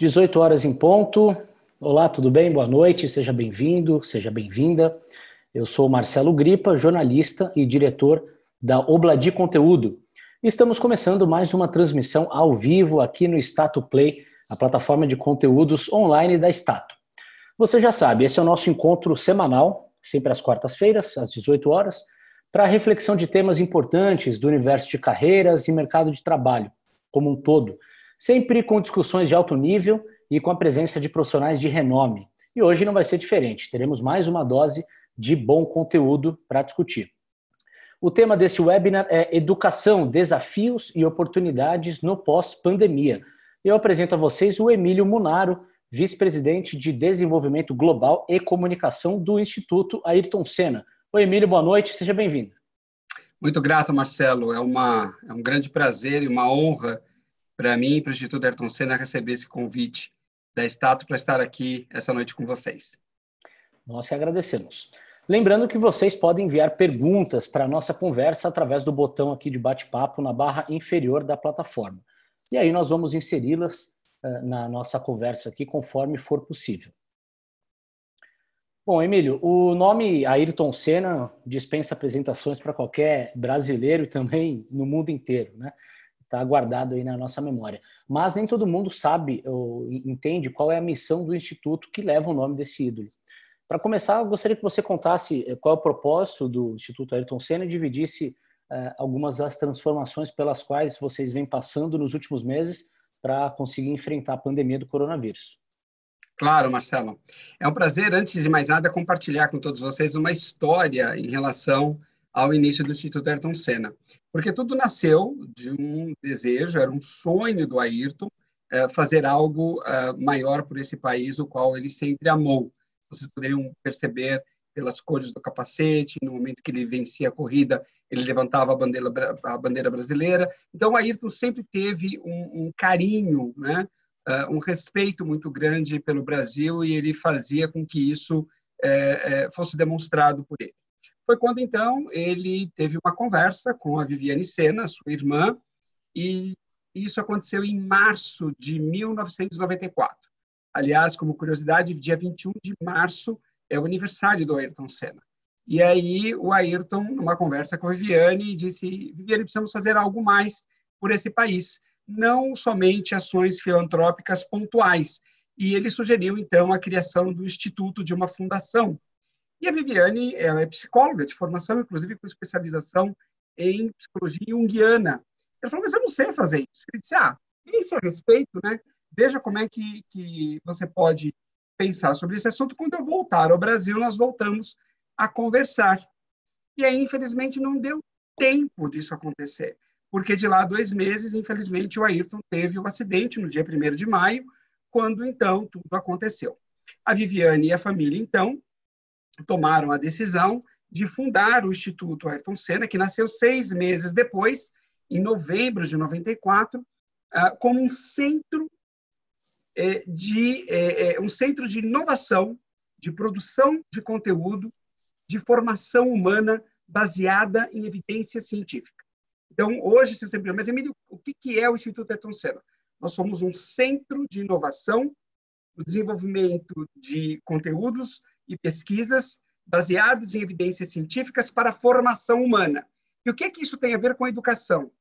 18 horas em ponto. Olá, tudo bem? Boa noite, seja bem-vindo, seja bem-vinda. Eu sou Marcelo Gripa, jornalista e diretor da Obladi Conteúdo. Estamos começando mais uma transmissão ao vivo aqui no Stato Play, a plataforma de conteúdos online da Stato. Você já sabe, esse é o nosso encontro semanal, sempre às quartas-feiras, às 18 horas, para reflexão de temas importantes do universo de carreiras e mercado de trabalho como um todo sempre com discussões de alto nível e com a presença de profissionais de renome. E hoje não vai ser diferente, teremos mais uma dose de bom conteúdo para discutir. O tema desse webinar é Educação, Desafios e Oportunidades no Pós-Pandemia. Eu apresento a vocês o Emílio Munaro, vice-presidente de Desenvolvimento Global e Comunicação do Instituto Ayrton Senna. Oi, Emílio, boa noite, seja bem-vindo. Muito grato, Marcelo. É, uma, é um grande prazer e uma honra para mim e para o Instituto Ayrton Senna receber esse convite da Stato para estar aqui essa noite com vocês. Nós que agradecemos. Lembrando que vocês podem enviar perguntas para a nossa conversa através do botão aqui de bate-papo na barra inferior da plataforma. E aí nós vamos inseri-las uh, na nossa conversa aqui conforme for possível. Bom, Emílio, o nome Ayrton Senna dispensa apresentações para qualquer brasileiro e também no mundo inteiro, né? Está guardado aí na nossa memória. Mas nem todo mundo sabe ou entende qual é a missão do instituto que leva o nome desse ídolo. Para começar, eu gostaria que você contasse eh, qual é o propósito do Instituto Ayrton Senna e dividisse uh, algumas das transformações pelas quais vocês vêm passando nos últimos meses para conseguir enfrentar a pandemia do coronavírus. Claro, Marcelo. É um prazer, antes de mais nada, compartilhar com todos vocês uma história em relação ao início do Instituto Ayrton Senna. Porque tudo nasceu de um desejo, era um sonho do Ayrton, é, fazer algo é, maior por esse país, o qual ele sempre amou. Vocês poderiam perceber pelas cores do capacete, no momento que ele vencia a corrida, ele levantava a bandeira, a bandeira brasileira. Então, o Ayrton sempre teve um, um carinho, né? Uh, um respeito muito grande pelo Brasil e ele fazia com que isso fosse demonstrado por ele. Foi quando, então, ele teve uma conversa com a Viviane Sena, sua irmã, e isso aconteceu em março de 1994. Aliás, como curiosidade, dia 21 de março é o aniversário do Ayrton Senna. E aí o Ayrton, numa conversa com a Viviane, disse: Viviane, precisamos fazer algo mais por esse país, não somente ações filantrópicas pontuais. E ele sugeriu, então, a criação do Instituto de uma fundação e a Viviane, ela é psicóloga de formação, inclusive com especialização em psicologia junguiana. Ela falou, mas eu não sei fazer isso. Ele disse, ah, pense a respeito, né? Veja como é que, que você pode pensar sobre esse assunto. Quando eu voltar ao Brasil, nós voltamos a conversar. E aí, infelizmente, não deu tempo disso acontecer, porque de lá dois meses, infelizmente, o Ayrton teve o um acidente no dia 1 de maio, quando, então, tudo aconteceu. A Viviane e a família, então, tomaram a decisão de fundar o Instituto Ayrton Senna, que nasceu seis meses depois, em novembro de 94, ah, como um centro é, de é, é, um centro de inovação, de produção de conteúdo, de formação humana baseada em evidência científica. Então, hoje, se você me mas Emílio, o que é o Instituto Ayrton Senna? Nós somos um centro de inovação, o desenvolvimento de conteúdos e pesquisas baseadas em evidências científicas para a formação humana. E o que é que isso tem a ver com a educação?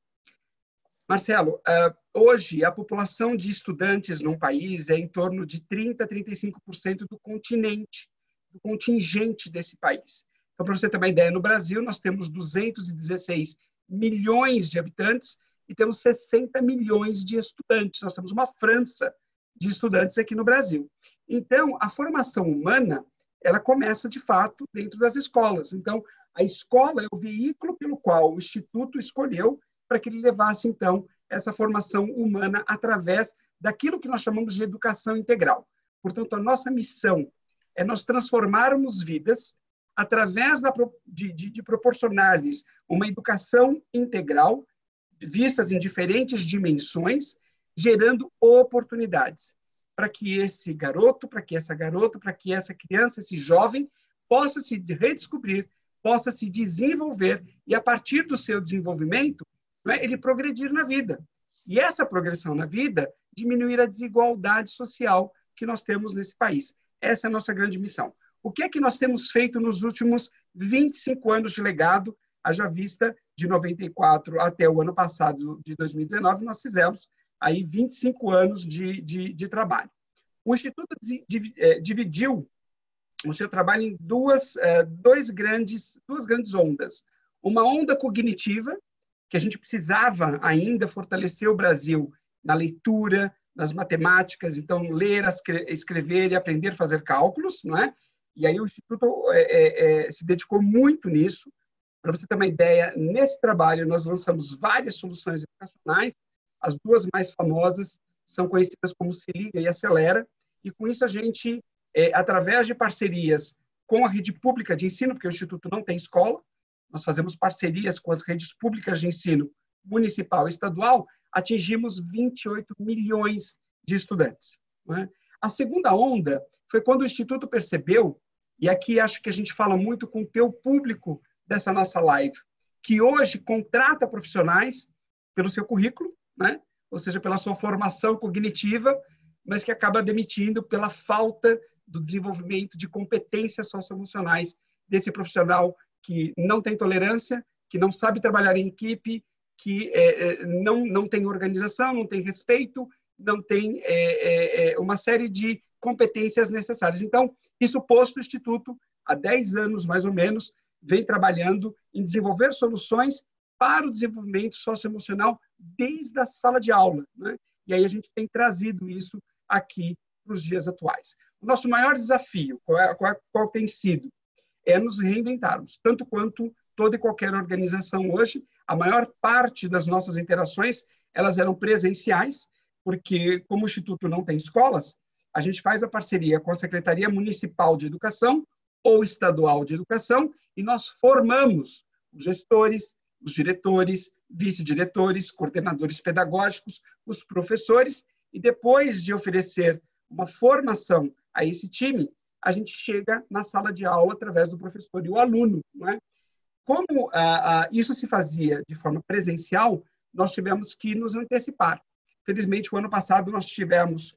Marcelo, uh, hoje a população de estudantes num país é em torno de 30 a 35% do continente, do contingente desse país. Então, para você ter uma ideia, no Brasil nós temos 216 milhões de habitantes e temos 60 milhões de estudantes. Nós temos uma França de estudantes aqui no Brasil. Então, a formação humana ela começa, de fato, dentro das escolas. Então, a escola é o veículo pelo qual o Instituto escolheu para que ele levasse, então, essa formação humana através daquilo que nós chamamos de educação integral. Portanto, a nossa missão é nós transformarmos vidas através da, de, de, de proporcionar-lhes uma educação integral, vistas em diferentes dimensões, gerando oportunidades para que esse garoto, para que essa garota, para que essa criança, esse jovem, possa se redescobrir, possa se desenvolver e, a partir do seu desenvolvimento, né, ele progredir na vida. E essa progressão na vida, diminuir a desigualdade social que nós temos nesse país. Essa é a nossa grande missão. O que é que nós temos feito nos últimos 25 anos de legado, haja vista de 94 até o ano passado, de 2019, nós fizemos aí 25 anos de, de, de trabalho. O Instituto é, dividiu o seu trabalho em duas, é, dois grandes, duas grandes ondas. Uma onda cognitiva, que a gente precisava ainda fortalecer o Brasil na leitura, nas matemáticas, então ler, escrever e aprender a fazer cálculos, não é? E aí o Instituto é, é, é, se dedicou muito nisso. Para você ter uma ideia, nesse trabalho nós lançamos várias soluções educacionais. As duas mais famosas são conhecidas como Se Liga e Acelera. E com isso a gente, é, através de parcerias com a rede pública de ensino, porque o Instituto não tem escola, nós fazemos parcerias com as redes públicas de ensino municipal e estadual, atingimos 28 milhões de estudantes. Né? A segunda onda foi quando o Instituto percebeu, e aqui acho que a gente fala muito com o teu público dessa nossa live, que hoje contrata profissionais pelo seu currículo, né? ou seja, pela sua formação cognitiva, mas que acaba demitindo pela falta do desenvolvimento de competências socioemocionais desse profissional que não tem tolerância, que não sabe trabalhar em equipe, que é, é não, não tem organização, não tem respeito, não tem é, é, é, uma série de competências necessárias. Então, isso posto, o Instituto, há 10 anos mais ou menos, vem trabalhando em desenvolver soluções para o desenvolvimento socioemocional desde a sala de aula. Né? E aí a gente tem trazido isso aqui para os dias atuais. O nosso maior desafio, qual, é, qual, qual tem sido? É nos reinventarmos, tanto quanto toda e qualquer organização hoje, a maior parte das nossas interações, elas eram presenciais, porque como o Instituto não tem escolas, a gente faz a parceria com a Secretaria Municipal de Educação ou Estadual de Educação e nós formamos os gestores, os diretores, vice-diretores, coordenadores pedagógicos, os professores e depois de oferecer uma formação a esse time, a gente chega na sala de aula através do professor e o aluno. Não é? Como ah, ah, isso se fazia de forma presencial, nós tivemos que nos antecipar. Felizmente, o ano passado nós tivemos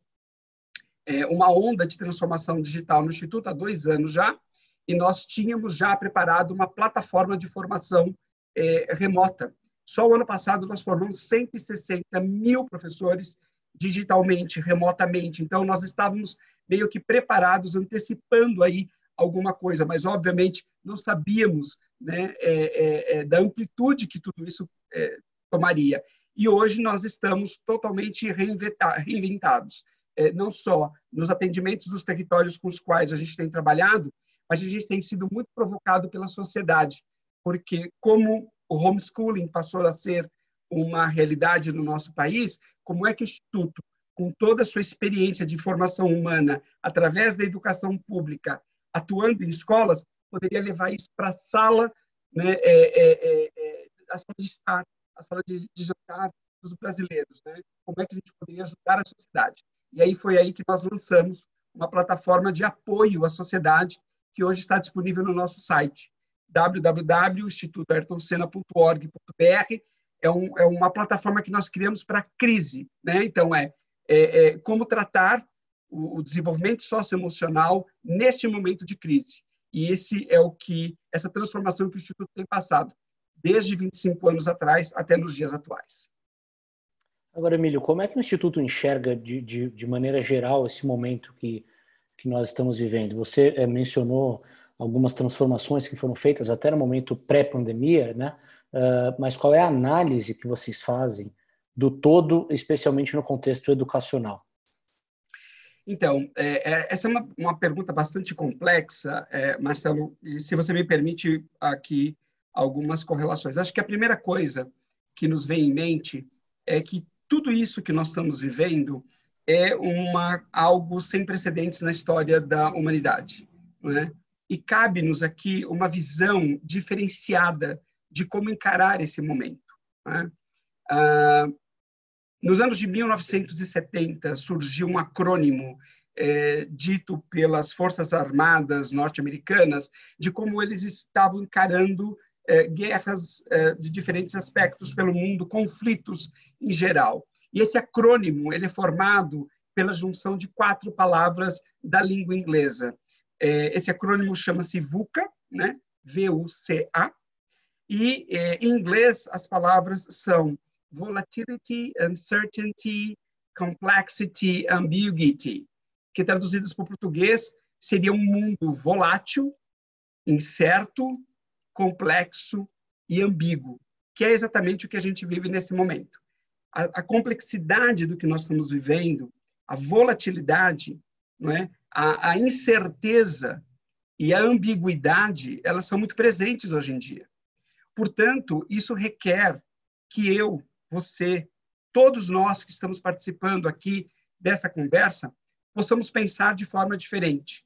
é, uma onda de transformação digital no Instituto há dois anos já, e nós tínhamos já preparado uma plataforma de formação é, remota. Só o ano passado nós formamos 160 mil professores digitalmente, remotamente. Então, nós estávamos meio que preparados, antecipando aí alguma coisa, mas obviamente não sabíamos né, é, é, é da amplitude que tudo isso é, tomaria e hoje nós estamos totalmente reinventados, é, não só nos atendimentos dos territórios com os quais a gente tem trabalhado, mas a gente tem sido muito provocado pela sociedade, porque como o homeschooling passou a ser uma realidade no nosso país, como é que o Instituto, com toda a sua experiência de formação humana, através da educação pública, atuando em escolas, poderia levar isso para a sala, né, é, é, é, é a sala de estar, a sala de, de jantar dos brasileiros, né? Como é que a gente poderia ajudar a sociedade? E aí foi aí que nós lançamos uma plataforma de apoio à sociedade que hoje está disponível no nosso site www.institutoayrtonsena.org.br é, um, é uma plataforma que nós criamos para crise, né? Então é, é, é como tratar o, o desenvolvimento socioemocional neste momento de crise. E esse é o que essa transformação que o Instituto tem passado desde 25 anos atrás até nos dias atuais. Agora, Emílio, como é que o Instituto enxerga de, de, de maneira geral esse momento que, que nós estamos vivendo? Você é, mencionou algumas transformações que foram feitas até no momento pré-pandemia, né? Uh, mas qual é a análise que vocês fazem do todo, especialmente no contexto educacional? Então, é, é, essa é uma, uma pergunta bastante complexa, é, Marcelo, e se você me permite aqui algumas correlações. Acho que a primeira coisa que nos vem em mente é que tudo isso que nós estamos vivendo é uma algo sem precedentes na história da humanidade, né? E cabe-nos aqui uma visão diferenciada de como encarar esse momento. Né? Ah, nos anos de 1970 surgiu um acrônimo é, dito pelas Forças Armadas norte-americanas de como eles estavam encarando é, guerras é, de diferentes aspectos pelo mundo, conflitos em geral. E esse acrônimo ele é formado pela junção de quatro palavras da língua inglesa. É, esse acrônimo chama-se VUCA, né? V-U-C-A, e em inglês as palavras são volatility, uncertainty, complexity, ambiguity, que traduzidas para o português seria um mundo volátil, incerto, complexo e ambíguo, que é exatamente o que a gente vive nesse momento. A, a complexidade do que nós estamos vivendo, a volatilidade, não é? A, a incerteza e a ambiguidade, elas são muito presentes hoje em dia. Portanto, isso requer que eu, você, todos nós que estamos participando aqui dessa conversa, possamos pensar de forma diferente.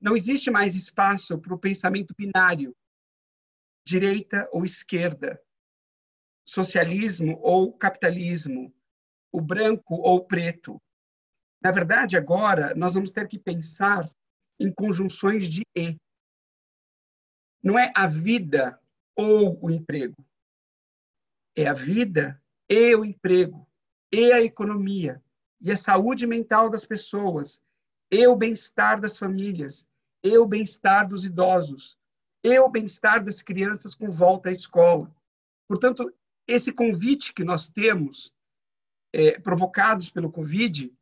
Não existe mais espaço para o pensamento binário, direita ou esquerda, socialismo ou capitalismo, o branco ou preto. Na verdade, agora, nós vamos ter que pensar em conjunções de e. Não é a vida ou o emprego. É a vida e o emprego, e a economia, e a saúde mental das pessoas, e o bem-estar das famílias, e o bem-estar dos idosos, e o bem-estar das crianças com volta à escola. Portanto, esse convite que nós temos, é, provocados pelo Covid,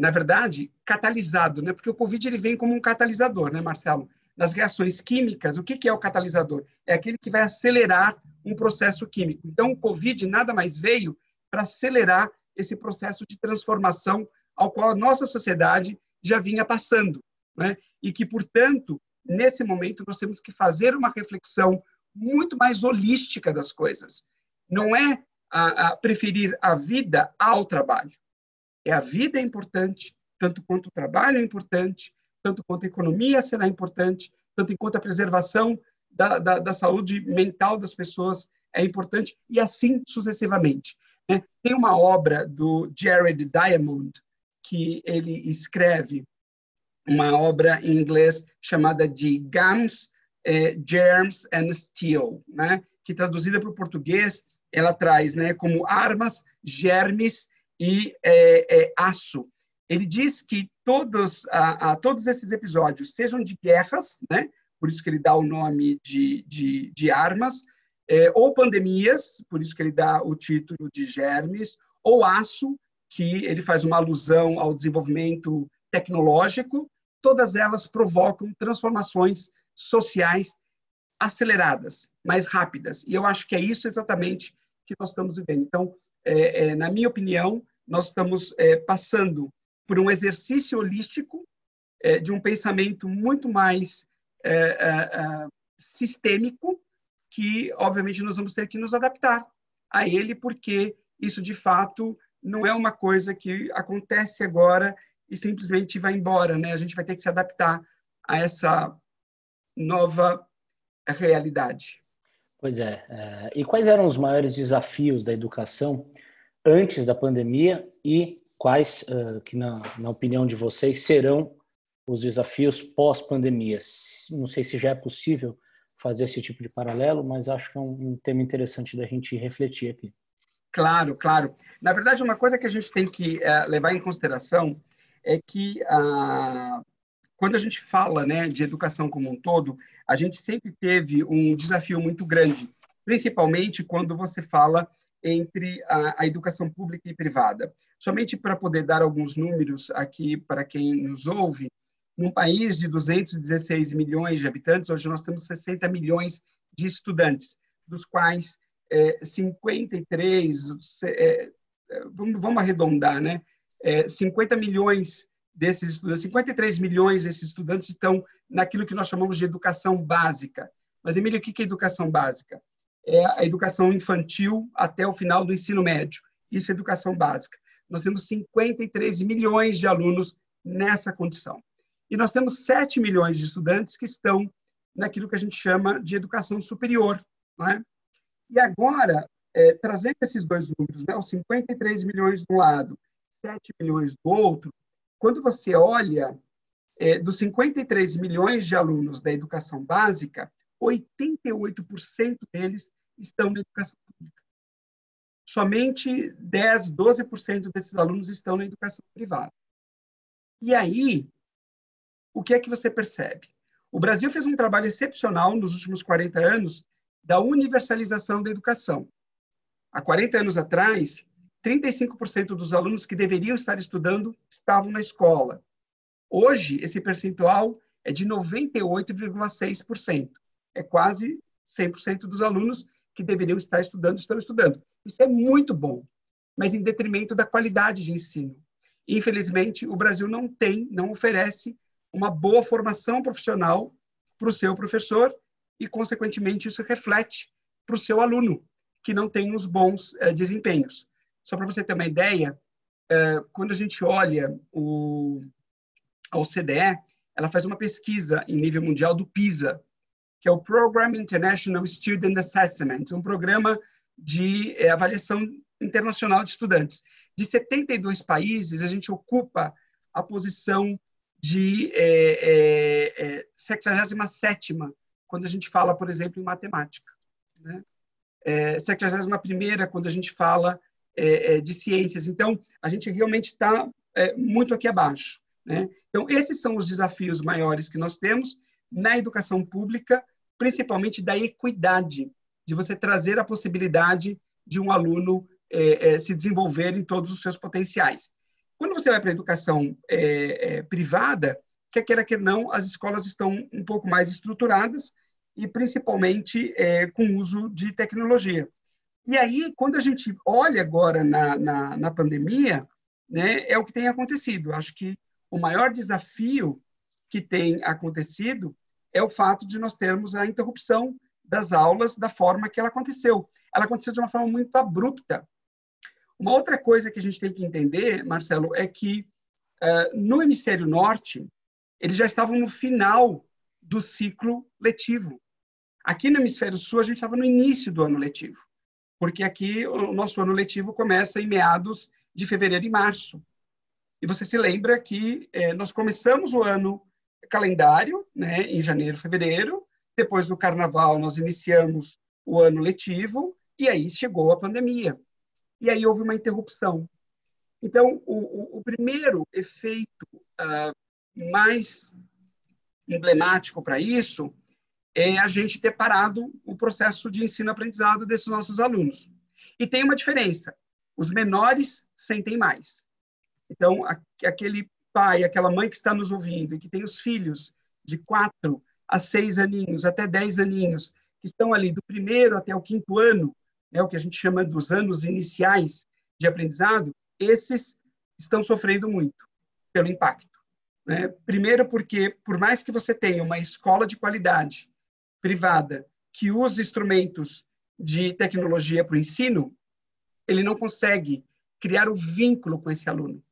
na verdade, catalisado, né? Porque o Covid ele vem como um catalisador, né, Marcelo? Nas reações químicas, o que, que é o catalisador? É aquele que vai acelerar um processo químico. Então, o Covid nada mais veio para acelerar esse processo de transformação ao qual a nossa sociedade já vinha passando, né? E que, portanto, nesse momento, nós temos que fazer uma reflexão muito mais holística das coisas. Não é a, a preferir a vida ao trabalho. É a vida é importante, tanto quanto o trabalho é importante, tanto quanto a economia será importante, tanto quanto a preservação da, da, da saúde mental das pessoas é importante, e assim sucessivamente. Né? Tem uma obra do Jared Diamond, que ele escreve uma obra em inglês chamada de Gums, eh, Germs and Steel, né? que traduzida para o português, ela traz né, como armas, germes e é, é, aço. Ele diz que todos, a, a, todos esses episódios sejam de guerras, né? por isso que ele dá o nome de, de, de armas, é, ou pandemias, por isso que ele dá o título de germes, ou aço, que ele faz uma alusão ao desenvolvimento tecnológico, todas elas provocam transformações sociais aceleradas, mais rápidas. E eu acho que é isso exatamente que nós estamos vivendo. Então, é, é, na minha opinião, nós estamos é, passando por um exercício holístico é, de um pensamento muito mais é, é, sistêmico, que, obviamente, nós vamos ter que nos adaptar a ele, porque isso, de fato, não é uma coisa que acontece agora e simplesmente vai embora, né? A gente vai ter que se adaptar a essa nova realidade. Pois é. é. E quais eram os maiores desafios da educação antes da pandemia e quais, uh, que na, na opinião de vocês, serão os desafios pós-pandemia? Não sei se já é possível fazer esse tipo de paralelo, mas acho que é um, um tema interessante da gente refletir aqui. Claro, claro. Na verdade, uma coisa que a gente tem que uh, levar em consideração é que uh, quando a gente fala né, de educação como um todo, a gente sempre teve um desafio muito grande, principalmente quando você fala entre a, a educação pública e privada. Somente para poder dar alguns números aqui para quem nos ouve, num país de 216 milhões de habitantes, hoje nós temos 60 milhões de estudantes, dos quais é, 53, é, é, vamos, vamos arredondar, né? É, 50 milhões desses estudantes, 53 milhões desses estudantes estão naquilo que nós chamamos de educação básica. Mas, Emílio, o que é educação básica? É a educação infantil até o final do ensino médio. Isso é educação básica. Nós temos 53 milhões de alunos nessa condição. E nós temos 7 milhões de estudantes que estão naquilo que a gente chama de educação superior. É? E agora, é, trazendo esses dois números, né, os 53 milhões de um lado, 7 milhões do outro, quando você olha é, dos 53 milhões de alunos da educação básica, 88% deles estão na educação pública. Somente 10, 12% desses alunos estão na educação privada. E aí, o que é que você percebe? O Brasil fez um trabalho excepcional nos últimos 40 anos da universalização da educação. Há 40 anos atrás, 35% dos alunos que deveriam estar estudando estavam na escola. Hoje, esse percentual é de 98,6%. É quase 100% dos alunos que deveriam estar estudando estão estudando. Isso é muito bom, mas em detrimento da qualidade de ensino. Infelizmente, o Brasil não tem, não oferece uma boa formação profissional para o seu professor e, consequentemente, isso reflete para o seu aluno, que não tem os bons eh, desempenhos. Só para você ter uma ideia, eh, quando a gente olha o, a OCDE, ela faz uma pesquisa em nível mundial do PISA, que é o Program International Student Assessment, um programa de é, avaliação internacional de estudantes. De 72 países, a gente ocupa a posição de é, é, 67 quando a gente fala, por exemplo, em matemática. Né? É, 71 quando a gente fala é, de ciências. Então, a gente realmente está é, muito aqui abaixo. Né? Então, esses são os desafios maiores que nós temos na educação pública, principalmente da equidade, de você trazer a possibilidade de um aluno é, é, se desenvolver em todos os seus potenciais. Quando você vai para a educação é, é, privada, quer queira que não, as escolas estão um pouco mais estruturadas e principalmente é, com uso de tecnologia. E aí, quando a gente olha agora na, na, na pandemia, né, é o que tem acontecido. Acho que o maior desafio que tem acontecido é o fato de nós termos a interrupção das aulas da forma que ela aconteceu. Ela aconteceu de uma forma muito abrupta. Uma outra coisa que a gente tem que entender, Marcelo, é que uh, no hemisfério norte, eles já estavam no final do ciclo letivo. Aqui no hemisfério sul, a gente estava no início do ano letivo, porque aqui o nosso ano letivo começa em meados de fevereiro e março. E você se lembra que eh, nós começamos o ano calendário, né, em janeiro, fevereiro. Depois do carnaval, nós iniciamos o ano letivo e aí chegou a pandemia. E aí houve uma interrupção. Então, o, o, primeiro efeito uh, mais emblemático para isso é a gente ter parado o processo de ensino-aprendizado desses nossos alunos. E tem uma diferença: os menores sentem mais. Então, aquele pai, aquela mãe que está nos ouvindo e que tem os filhos de quatro a seis aninhos, até dez aninhos, que estão ali do primeiro até o quinto ano, né, o que a gente chama dos anos iniciais de aprendizado, esses estão sofrendo muito pelo impacto. Né? Primeiro, porque, por mais que você tenha uma escola de qualidade privada que use instrumentos de tecnologia para o ensino, ele não consegue criar o vínculo com esse aluno.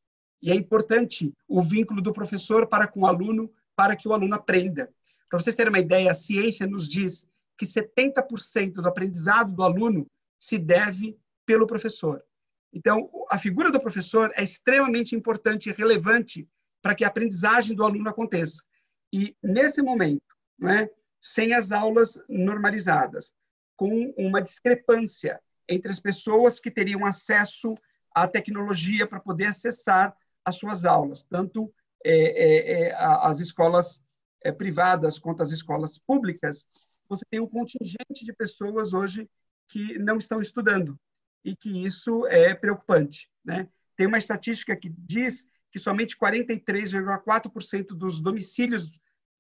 E é importante o vínculo do professor para com o aluno, para que o aluno aprenda. Para vocês terem uma ideia, a ciência nos diz que 70% do aprendizado do aluno se deve pelo professor. Então, a figura do professor é extremamente importante e relevante para que a aprendizagem do aluno aconteça. E, nesse momento, né, sem as aulas normalizadas, com uma discrepância entre as pessoas que teriam acesso à tecnologia para poder acessar as suas aulas, tanto é, é, é as escolas é, privadas quanto as escolas públicas, você tem um contingente de pessoas hoje que não estão estudando e que isso é preocupante. Né? Tem uma estatística que diz que somente 43,4% dos domicílios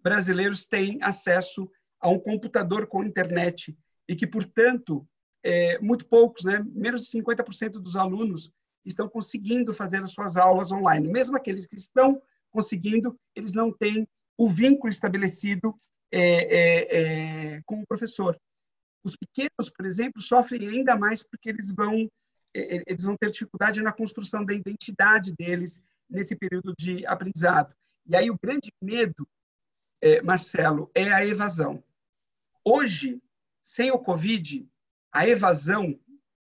brasileiros têm acesso a um computador com internet e que, portanto, é, muito poucos, né, menos de 50% dos alunos estão conseguindo fazer as suas aulas online. Mesmo aqueles que estão conseguindo, eles não têm o vínculo estabelecido é, é, é, com o professor. Os pequenos, por exemplo, sofrem ainda mais porque eles vão é, é, eles vão ter dificuldade na construção da identidade deles nesse período de aprendizado. E aí o grande medo, Marcelo, é a evasão. Hoje, sem o Covid, a evasão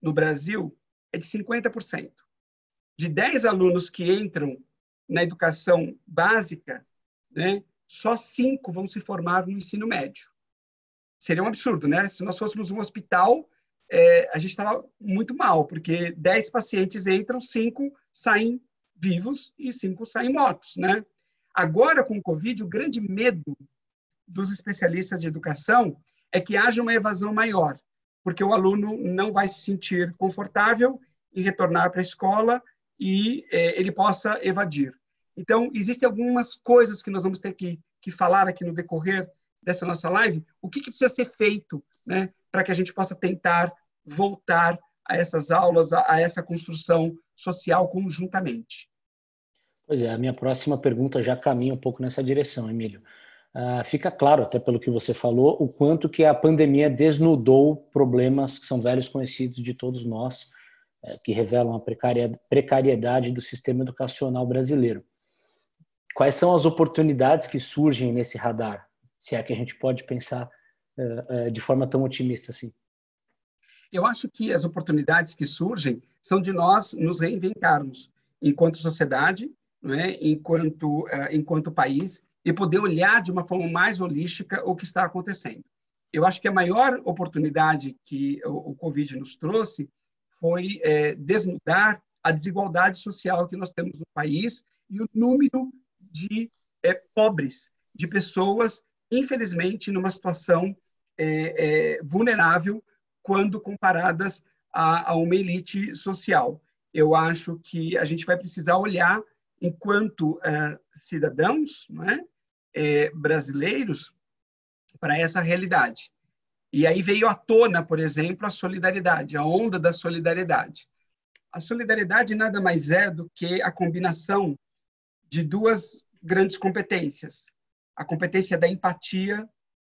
no Brasil é de 50%. De 10 alunos que entram na educação básica, né, só cinco vão se formar no ensino médio. seria um absurdo, né? Se nós fôssemos um hospital, é, a gente estava muito mal, porque 10 pacientes entram, 5 saem vivos e 5 saem mortos, né? Agora, com o Covid, o grande medo dos especialistas de educação é que haja uma evasão maior, porque o aluno não vai se sentir confortável em retornar para a escola e é, ele possa evadir. Então, existem algumas coisas que nós vamos ter que, que falar aqui no decorrer dessa nossa live, o que, que precisa ser feito né, para que a gente possa tentar voltar a essas aulas, a, a essa construção social conjuntamente. Pois é, a minha próxima pergunta já caminha um pouco nessa direção, Emílio. Uh, fica claro, até pelo que você falou, o quanto que a pandemia desnudou problemas que são velhos conhecidos de todos nós, que revelam a precariedade do sistema educacional brasileiro. Quais são as oportunidades que surgem nesse radar? Se é que a gente pode pensar uh, uh, de forma tão otimista assim. Eu acho que as oportunidades que surgem são de nós nos reinventarmos enquanto sociedade, né, enquanto, enquanto país, e poder olhar de uma forma mais holística o que está acontecendo. Eu acho que a maior oportunidade que o, o Covid nos trouxe foi é, desnudar a desigualdade social que nós temos no país e o número de é, pobres, de pessoas, infelizmente, numa situação é, é vulnerável quando comparadas a, a, uma elite social. Eu acho que a gente vai precisar olhar, enquanto é, cidadãos, não é? é, brasileiros para essa realidade. E aí veio à tona, por exemplo, a solidariedade, a onda da solidariedade. A solidariedade nada mais é do que a combinação de duas grandes competências: a competência da empatia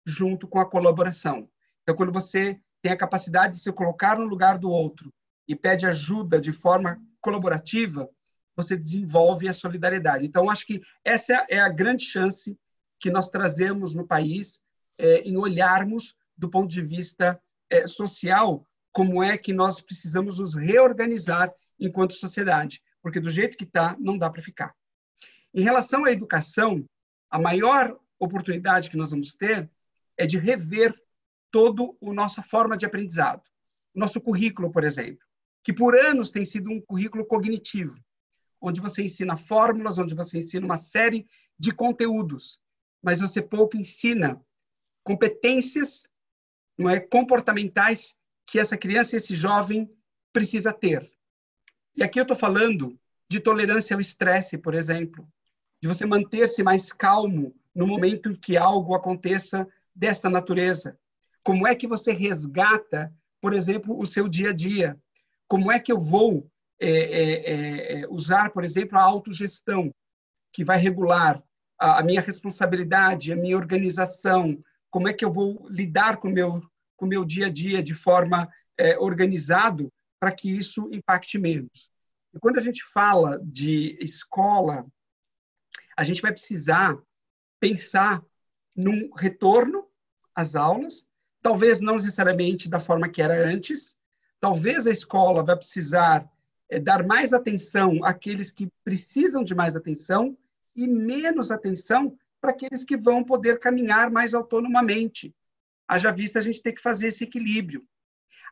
junto com a colaboração. Então, quando você tem a capacidade de se colocar no lugar do outro e pede ajuda de forma colaborativa, você desenvolve a solidariedade. Então, acho que essa é a grande chance que nós trazemos no país é, em olharmos do ponto de vista é, social como é que nós precisamos nos reorganizar enquanto sociedade, porque do jeito que está, não dá para ficar. Em relação à educação, a maior oportunidade que nós vamos ter é de rever toda a nossa forma de aprendizado. Nosso currículo, por exemplo, que por anos tem sido um currículo cognitivo, onde você ensina fórmulas, onde você ensina uma série de conteúdos mas você pouco ensina competências não é, comportamentais que essa criança, esse jovem precisa ter. E aqui eu estou falando de tolerância ao estresse, por exemplo, de você manter-se mais calmo no momento em que algo aconteça desta natureza. Como é que você resgata, por exemplo, o seu dia a dia? Como é que eu vou é, é, é, usar, por exemplo, a autogestão, que vai regular a, minha responsabilidade, a minha organização, como é que eu vou lidar com meu, com meu dia a dia de forma é, organizado para que isso impacte menos. E quando a gente fala de escola, a gente vai precisar pensar num retorno às aulas, talvez não necessariamente da forma que era antes, talvez a escola vai precisar é, dar mais atenção àqueles que precisam de mais atenção e menos atenção para aqueles que vão poder caminhar mais autonomamente. Haja vista a gente tem que fazer esse equilíbrio.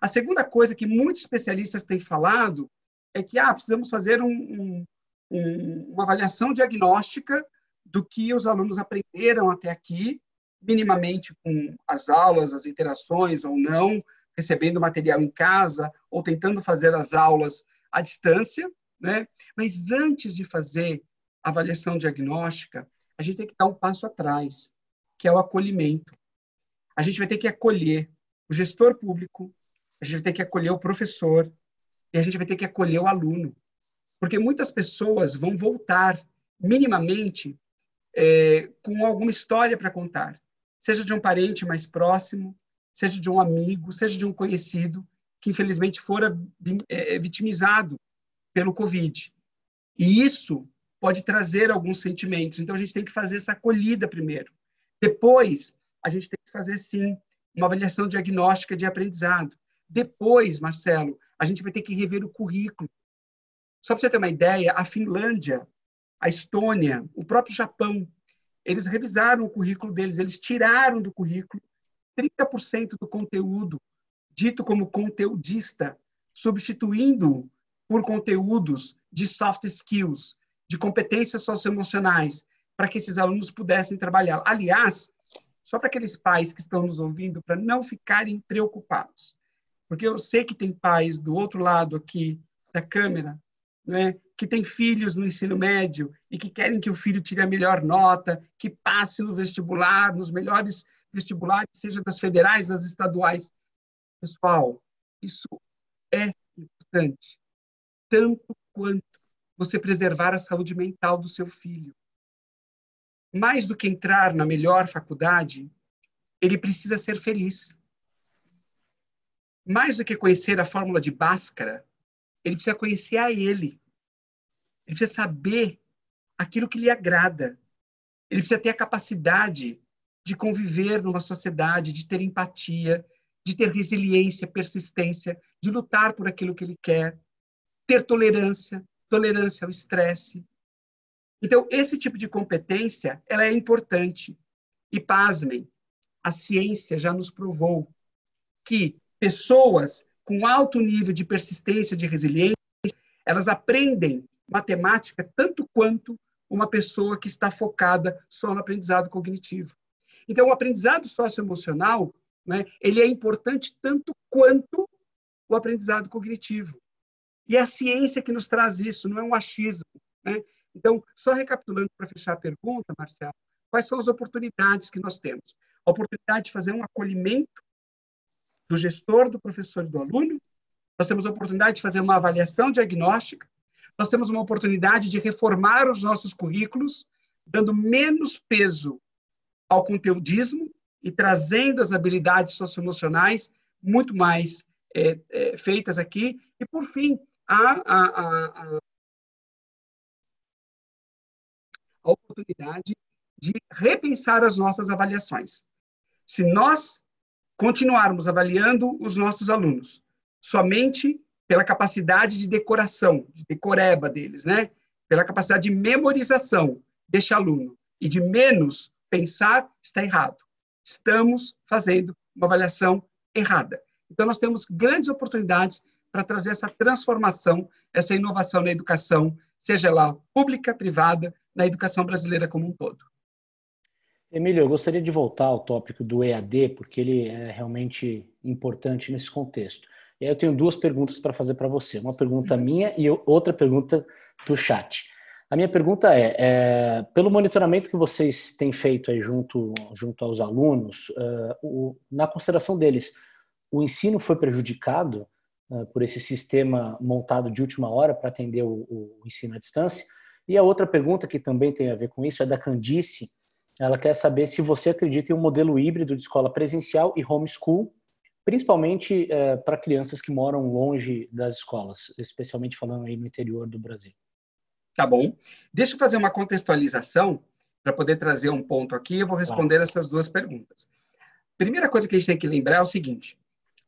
A segunda coisa que muitos especialistas têm falado é que ah, precisamos fazer um, um, um, uma avaliação diagnóstica do que os alunos aprenderam até aqui, minimamente com as aulas, as interações ou não, recebendo material em casa ou tentando fazer as aulas à distância, né? Mas antes de fazer avaliação diagnóstica, a gente tem que dar um passo atrás, que é o acolhimento. A gente vai ter que acolher o gestor público, a gente vai ter que acolher o professor e a gente vai ter que acolher o aluno. Porque muitas pessoas vão voltar minimamente é, com alguma história para contar, seja de um parente mais próximo, seja de um amigo, seja de um conhecido que infelizmente fora é, vitimizado pelo Covid. E isso pode trazer alguns sentimentos. Então, a gente tem que fazer essa acolhida primeiro. Depois, a gente tem que fazer, sim, uma avaliação diagnóstica de aprendizado. Depois, Marcelo, a gente vai ter que rever o currículo. Só para você ter uma ideia, a Finlândia, a Estônia, o próprio Japão, eles revisaram o currículo deles, eles tiraram do currículo 30% do conteúdo dito como conteudista, substituindo por conteúdos de soft skills, de competências socioemocionais, para que esses alunos pudessem trabalhar. Aliás, só para aqueles pais que estão nos ouvindo, para não ficarem preocupados, porque eu sei que tem pais do outro lado aqui da câmera, né, que têm filhos no ensino médio e que querem que o filho tire a melhor nota, que passe no vestibular, nos melhores vestibulares, seja das federais, das estaduais. Pessoal, isso é importante, tanto quanto você preservar a saúde mental do seu filho. Mais do que entrar na melhor faculdade, ele precisa ser feliz. Mais do que conhecer a fórmula de Bhaskara, ele precisa conhecer a ele. Ele precisa saber aquilo que lhe agrada. Ele precisa ter a capacidade de conviver numa sociedade, de ter empatia, de ter resiliência, persistência, de lutar por aquilo que ele quer, ter tolerância, tolerância ao estresse. Então, esse tipo de competência, ela é importante. E pasmem, a ciência já nos provou que pessoas com alto nível de persistência, de resiliência, elas aprendem matemática tanto quanto uma pessoa que está focada só no aprendizado cognitivo. Então, o aprendizado socioemocional, né, ele é importante tanto quanto o aprendizado cognitivo. E é a ciência que nos traz isso, não é um achismo. Né? Então, só recapitulando para fechar a pergunta, Marcelo, quais são as oportunidades que nós temos? A oportunidade de fazer um acolhimento do gestor, do professor e do aluno, nós temos a oportunidade de fazer uma avaliação diagnóstica, nós temos uma oportunidade de reformar os nossos currículos, dando menos peso ao conteudismo e trazendo as habilidades socioemocionais muito mais é, é, feitas aqui. E, por fim, a, a, a, oportunidade de repensar as nossas avaliações. Se nós continuarmos avaliando os nossos alunos somente pela capacidade de decoração, de decoreba deles, né? pela capacidade de memorização deste aluno e de menos pensar, está errado. Estamos fazendo uma avaliação errada. Então, nós temos grandes oportunidades para trazer essa transformação, essa inovação na educação, seja lá pública, privada, na educação brasileira como um todo. Emílio, eu gostaria de voltar ao tópico do EAD, porque ele é realmente importante nesse contexto. E aí eu tenho duas perguntas para fazer para você. Uma pergunta minha e outra pergunta do chat. A minha pergunta é, é pelo monitoramento que vocês têm feito aí junto, junto aos alunos, uh, o, na consideração deles, o ensino foi prejudicado por esse sistema montado de última hora para atender o, o, ensino à distância? E a outra pergunta que também tem a ver com isso é da Candice. Ela quer saber se você acredita em um modelo híbrido de escola presencial e homeschool, principalmente uh, para crianças que moram longe das escolas, especialmente falando aí no interior do Brasil. Tá bom. Deixa eu fazer uma contextualização para poder trazer um ponto aqui. Eu vou responder claro. essas duas perguntas. Primeira coisa que a gente tem que lembrar é o seguinte: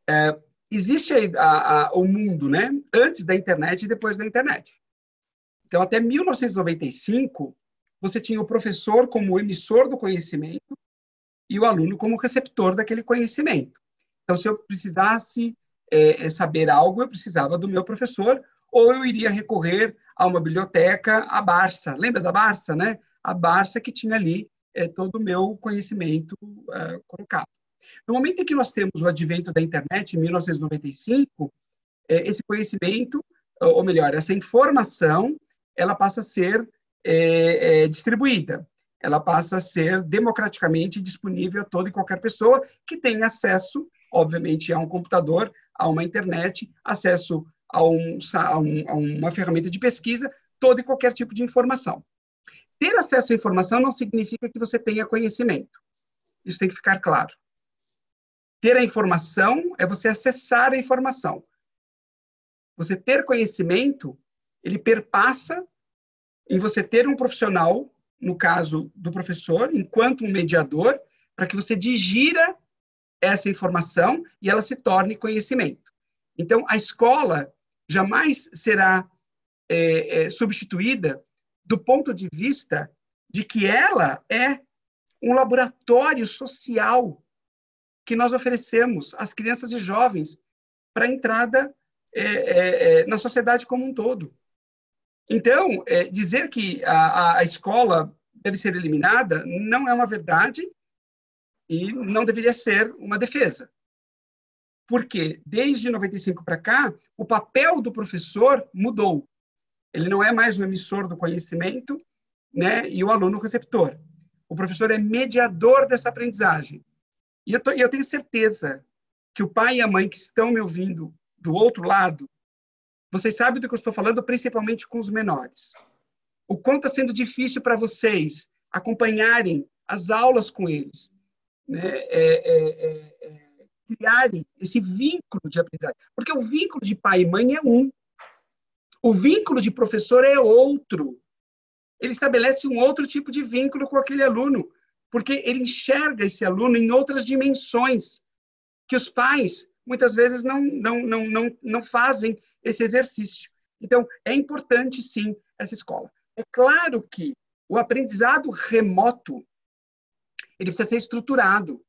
é, existe a, a, o mundo, né, antes da internet e depois da internet. Então, até 1995, você tinha o professor como emissor do conhecimento e o aluno como receptor daquele conhecimento. Então, se eu precisasse é, é saber algo, eu precisava do meu professor, ou eu iria recorrer a uma biblioteca, a Barça. Lembra da Barça, né? A Barça que tinha ali é, todo o meu conhecimento é, colocado. No momento em que nós temos o advento da internet, em 1995, é, esse conhecimento, ou melhor, essa informação, ela passa a ser é, é, distribuída. Ela passa a ser democraticamente disponível a toda e qualquer pessoa que tem acesso, obviamente, a um computador, a uma internet, acesso a, um, a, um, a uma ferramenta de pesquisa todo e qualquer tipo de informação. Ter acesso à informação não significa que você tenha conhecimento. Isso tem que ficar claro. Ter a informação é você acessar a informação. Você ter conhecimento, ele perpassa em você ter um profissional, no caso do professor, enquanto um mediador, para que você digira essa informação e ela se torne conhecimento. Então, a escola jamais será é, é, substituída do ponto de vista de que ela é um laboratório social que nós oferecemos às crianças e jovens para entrada é, é, é, na sociedade como um todo. Então, é, dizer que a, a escola deve ser eliminada não é uma verdade e não deveria ser uma defesa. Porque desde 95 para cá, o papel do professor mudou. Ele não é mais o emissor do conhecimento, né, e o aluno receptor. O professor é mediador dessa aprendizagem. E eu, tô, eu tenho certeza que o pai e a mãe que estão me ouvindo do outro lado, vocês sabem do que eu estou falando, principalmente com os menores. O quanto está sendo difícil para vocês acompanharem as aulas com eles, né? É, é, é, é, criarem esse vínculo de aprendizagem. Porque o vínculo de pai e mãe é um. O vínculo de professor é outro. Ele estabelece um outro tipo de vínculo com aquele aluno, porque ele enxerga esse aluno em outras dimensões que os pais muitas vezes não, não, não, não, não fazem esse exercício. Então, é importante, sim, essa escola. É claro que o aprendizado remoto ele precisa ser estruturado.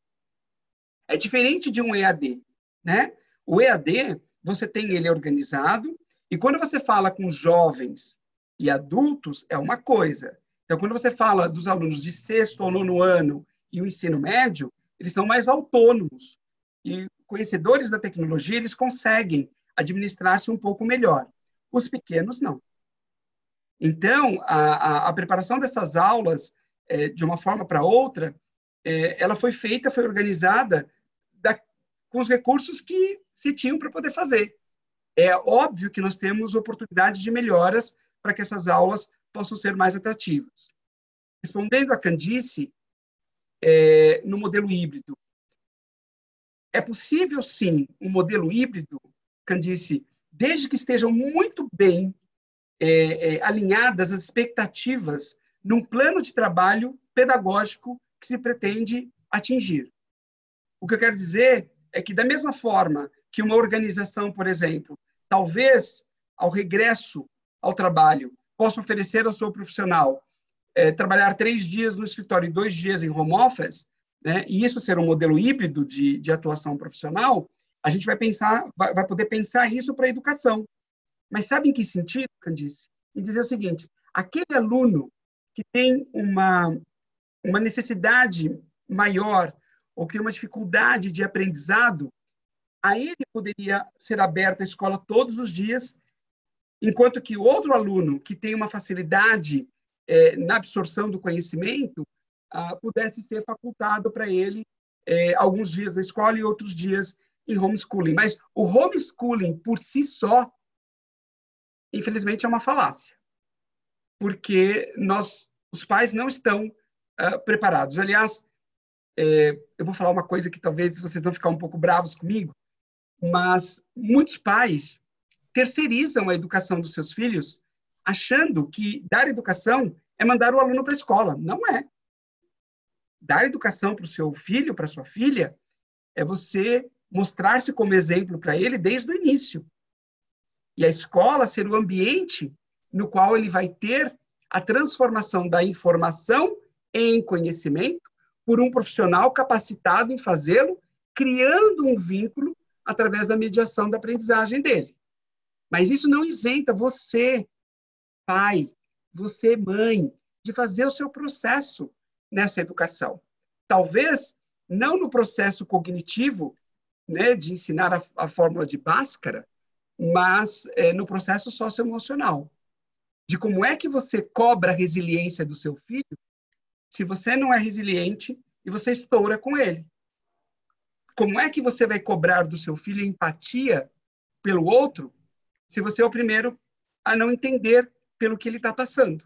É diferente de um EAD, né? O EAD, você tem ele organizado, e quando você fala com jovens e adultos, é uma coisa. Então, quando você fala dos alunos de sexto ou nono ano e o ensino médio, eles são mais autônomos. E conhecedores da tecnologia, eles conseguem administrar-se um pouco melhor. Os pequenos, não. Então, a, a, a preparação dessas aulas, é, de uma forma para outra, é, ela foi feita, foi organizada da, com os recursos que se tinham para poder fazer. É óbvio que nós temos oportunidades de melhoras para que essas aulas possam ser mais atrativas. Respondendo a Candice, é, no modelo híbrido, é possível sim um modelo híbrido, Candice, desde que estejam muito bem é, é, alinhadas as expectativas num plano de trabalho pedagógico que se pretende atingir. O que eu quero dizer é que, da mesma forma que uma organização, por exemplo, talvez ao regresso ao trabalho, possa oferecer ao seu profissional é, trabalhar três dias no escritório e dois dias em home office, né, e isso ser um modelo híbrido de, de atuação profissional, a gente vai pensar, vai, vai poder pensar isso para a educação. Mas sabe em que sentido, Candice? Em dizer o seguinte: aquele aluno que tem uma uma necessidade maior ou que tem uma dificuldade de aprendizado, a ele poderia ser aberta a escola todos os dias, enquanto que outro aluno que tem uma facilidade é, na absorção do conhecimento ah, pudesse ser facultado para ele é, alguns dias na escola e outros dias em homeschooling. Mas o homeschooling por si só, infelizmente, é uma falácia, porque nós, os pais não estão uh, preparados. Aliás, é, eu vou falar uma coisa que talvez vocês vão ficar um pouco bravos comigo, mas muitos pais terceirizam a educação dos seus filhos, achando que dar educação é mandar o aluno para a escola. Não é. Dar educação para o seu filho, para sua filha, é você mostrar-se como exemplo para ele desde o início. E a escola ser o ambiente no qual ele vai ter a transformação da informação em conhecimento por um profissional capacitado em fazê-lo, criando um vínculo através da mediação da aprendizagem dele. Mas isso não isenta você, pai, você, mãe, de fazer o seu processo nessa educação. Talvez não no processo cognitivo, né, de ensinar a, a fórmula de Bhaskara, mas é, no processo socioemocional, de como é que você cobra a resiliência do seu filho se você não é resiliente e você estoura com ele. Como é que você vai cobrar do seu filho empatia pelo outro se você é o primeiro a não entender pelo que ele está passando?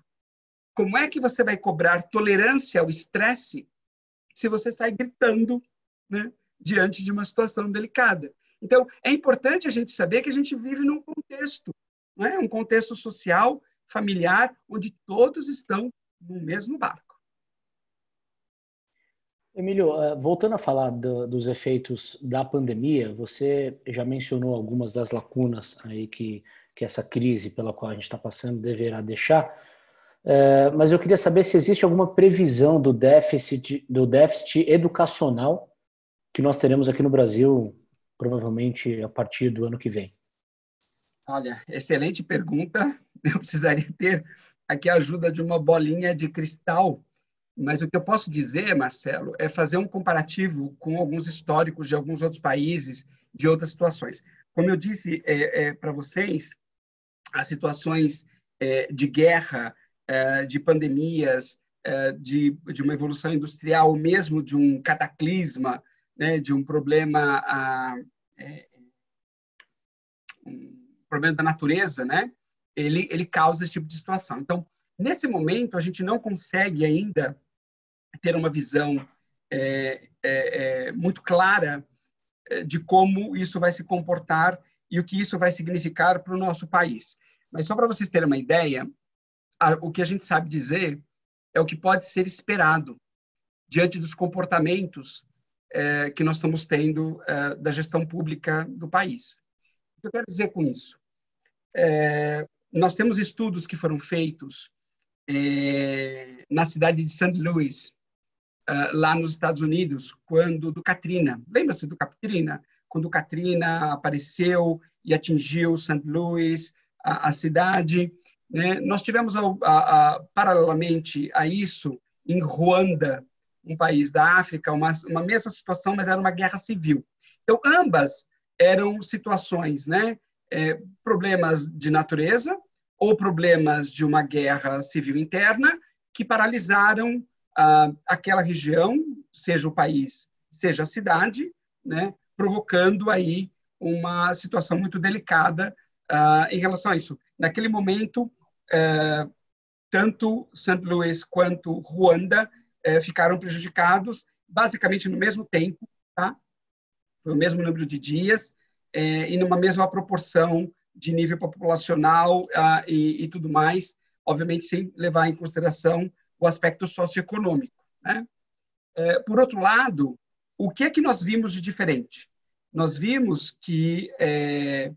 Como é que você vai cobrar tolerância ao estresse se você sai gritando né, diante de uma situação delicada? Então, é importante a gente saber que a gente vive num contexto, é um contexto social, familiar, onde todos estão no mesmo barco. Emílio, eh, voltando a falar do, dos efeitos da pandemia, você já mencionou algumas das lacunas aí que, que essa crise pela qual a gente está passando deverá deixar, é, mas eu queria saber se existe alguma previsão do déficit, do déficit educacional que nós teremos aqui no Brasil, provavelmente a partir do ano que vem? Olha, excelente pergunta. Eu precisaria ter aqui a ajuda de uma bolinha de cristal, mas o que eu posso dizer, Marcelo, é fazer um comparativo com alguns históricos de alguns outros países, de outras situações. Como eu disse é, é, para vocês, as situações é, de guerra, é, de pandemias, é, de, de uma evolução industrial, ou mesmo de um cataclisma, né, de um problema, a, é, um problema da natureza, né, ele, ele causa esse tipo de situação. Então, nesse momento, a gente não consegue ainda ter uma visão é, é, é, muito clara é, de como isso vai se comportar e o que isso vai significar para o nosso país. Mas só para vocês terem uma ideia, a, o que a gente sabe dizer é o que pode ser esperado diante dos comportamentos é, que nós estamos tendo da gestão pública do país. O que eu quero dizer com isso? Nós temos estudos que foram feitos na cidade de St. Louis, uh, lá nos Estados Unidos, quando do Katrina. Lembra-se do Katrina? Quando o Katrina apareceu e atingiu St. Louis, a, a cidade. Né? Nós tivemos, a, a, paralelamente a isso, em Ruanda, um país da África, uma, uma mesma situação, mas era uma guerra civil. Então, ambas eram situações, né? É, problemas de natureza ou problemas de uma guerra civil interna que paralisaram ah, aquela região, seja o país, seja a cidade, né, provocando aí uma situação muito delicada ah, em relação a isso. Naquele momento, eh, tanto St. Louis quanto Ruanda eh, ficaram prejudicados, basicamente no mesmo tempo, tá? Foi o mesmo número de dias eh, e numa mesma proporção de nível populacional ah, e, e tudo mais, obviamente sem levar em consideração o aspecto socioeconômico. Né? É, por outro lado, o que é que nós vimos de diferente? Nós vimos que é,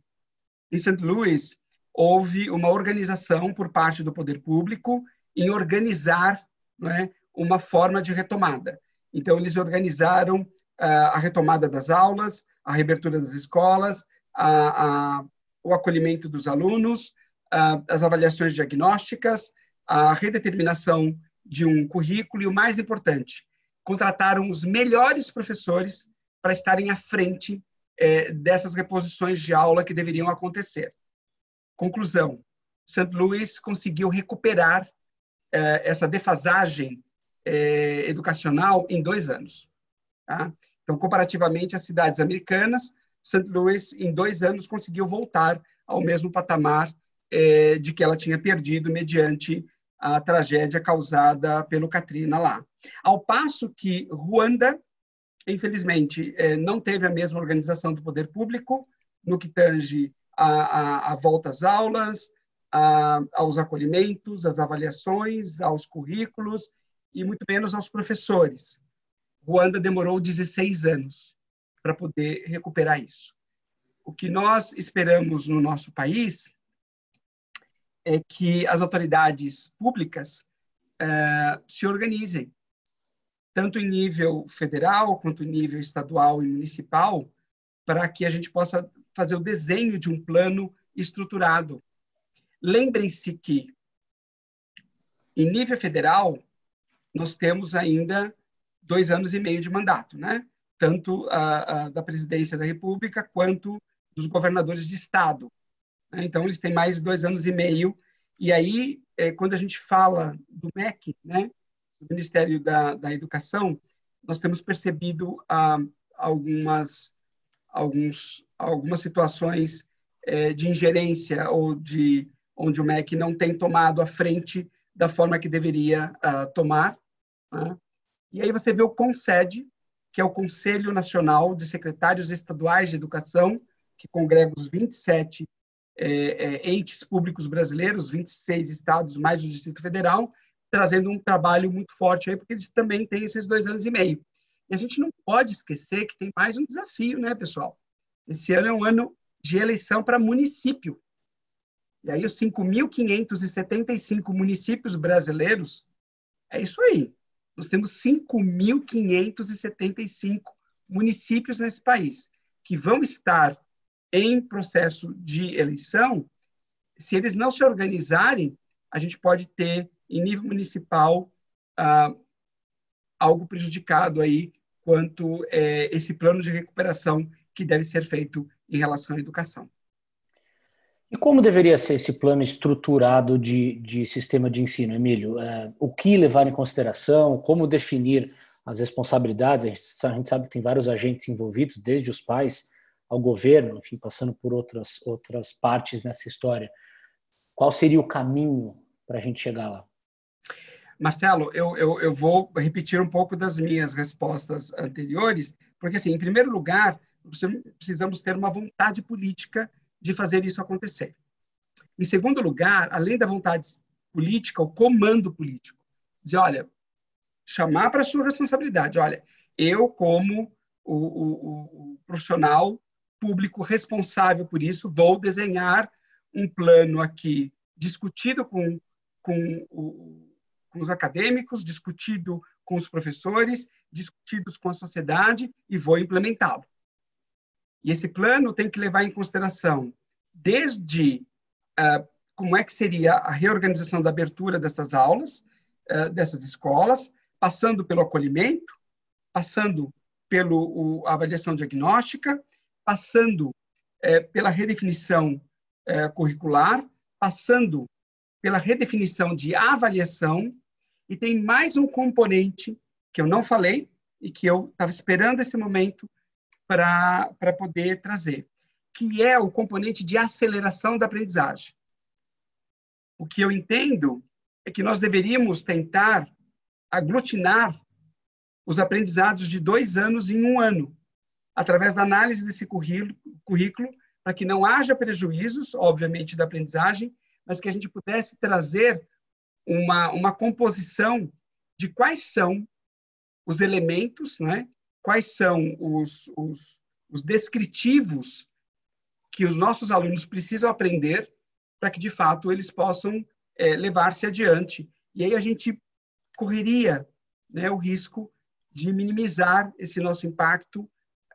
em St. Louis houve uma organização por parte do poder público em organizar né, uma forma de retomada. Então, eles organizaram uh, a retomada das aulas, a reabertura das escolas, a, a, o acolhimento dos alunos, uh, as avaliações diagnósticas, a redeterminação de um currículo e o mais importante, contrataram os melhores professores para estarem à frente é, dessas reposições de aula que deveriam acontecer. Conclusão: St. Louis conseguiu recuperar é, essa defasagem é, educacional em dois anos. Tá? Então, comparativamente às cidades americanas, St. Louis, em dois anos, conseguiu voltar ao mesmo patamar de que ela tinha perdido mediante a tragédia causada pelo Katrina lá. Ao passo que Ruanda, infelizmente, é, não teve a mesma organização do poder público no que tange a, a, a volta às aulas, a, aos acolhimentos, às avaliações, aos currículos e muito menos aos professores. Ruanda demorou 16 anos para poder recuperar isso. O que nós esperamos no nosso país é que as autoridades públicas é, se organizem, tanto em nível federal quanto em nível estadual e municipal, para que a gente possa fazer o desenho de um plano estruturado. Lembrem-se que, em nível federal, nós temos ainda dois anos e meio de mandato, né? tanto a, a, da presidência da República quanto dos governadores de estado. Né? Então, eles têm mais de dois anos e meio. E aí, é, quando a gente fala do MEC, né, do Ministério da, da Educação, nós temos percebido ah, algumas, alguns, algumas situações é, de ingerência ou de onde o MEC não tem tomado a frente da forma que deveria ah, tomar. Né? E aí você vê o CONSED, que é o Conselho Nacional de Secretários Estaduais de Educação, que congrega os 27 é, é, entes públicos brasileiros, 26 estados mais o Distrito Federal, trazendo um trabalho muito forte aí, porque eles também têm esses dois anos e meio. E a gente não pode esquecer que tem mais um desafio, né, pessoal? Esse ano é um ano de eleição para município. E aí, os 5.575 municípios brasileiros, é isso aí. Nós temos 5.575 municípios nesse país que vão estar em processo de eleição, se eles não se organizarem, a gente pode ter, em nível municipal, ah, algo prejudicado aí quanto é, esse plano de recuperação que deve ser feito em relação à educação. E como deveria ser esse plano estruturado de, de sistema de ensino, Emílio? É, o que levar em consideração? Como definir as responsabilidades? A gente, a gente, sabe que tem vários agentes envolvidos, desde os pais ao governo, enfim, passando por outras, outras partes nessa história. Qual seria o caminho para a gente chegar lá? Marcelo, eu, eu, eu vou repetir um pouco das minhas respostas anteriores, porque, assim, em primeiro lugar, precisamos ter uma vontade política de fazer isso acontecer. Em segundo lugar, além da vontade política, o comando político. Dizer, olha, chamar para a sua responsabilidade. Olha, eu, como o, o, o, profissional público responsável por isso, vou desenhar um plano aqui discutido com, com, o, com os acadêmicos, discutido com os professores, discutidos com a sociedade e vou implementá-lo. E esse plano tem que levar em consideração desde uh, como é que seria a reorganização da abertura dessas aulas, uh, dessas escolas, passando pelo acolhimento, passando pela avaliação diagnóstica, passando uh, pela redefinição curricular, passando pela redefinição de avaliação, e tem mais um componente que eu não falei e que eu estava esperando esse momento para poder trazer, que é o componente de aceleração da aprendizagem. O que eu entendo é que nós deveríamos tentar aglutinar os aprendizados de dois anos em um ano, através da análise desse currículo, para que não haja prejuízos, obviamente, da aprendizagem, mas que a gente pudesse trazer uma, uma composição de quais são os elementos né, quais são os, os, os descritivos que os nossos alunos precisam aprender para que, de fato, eles possam é, levar-se adiante. E aí a gente correria né, o risco de minimizar esse nosso impacto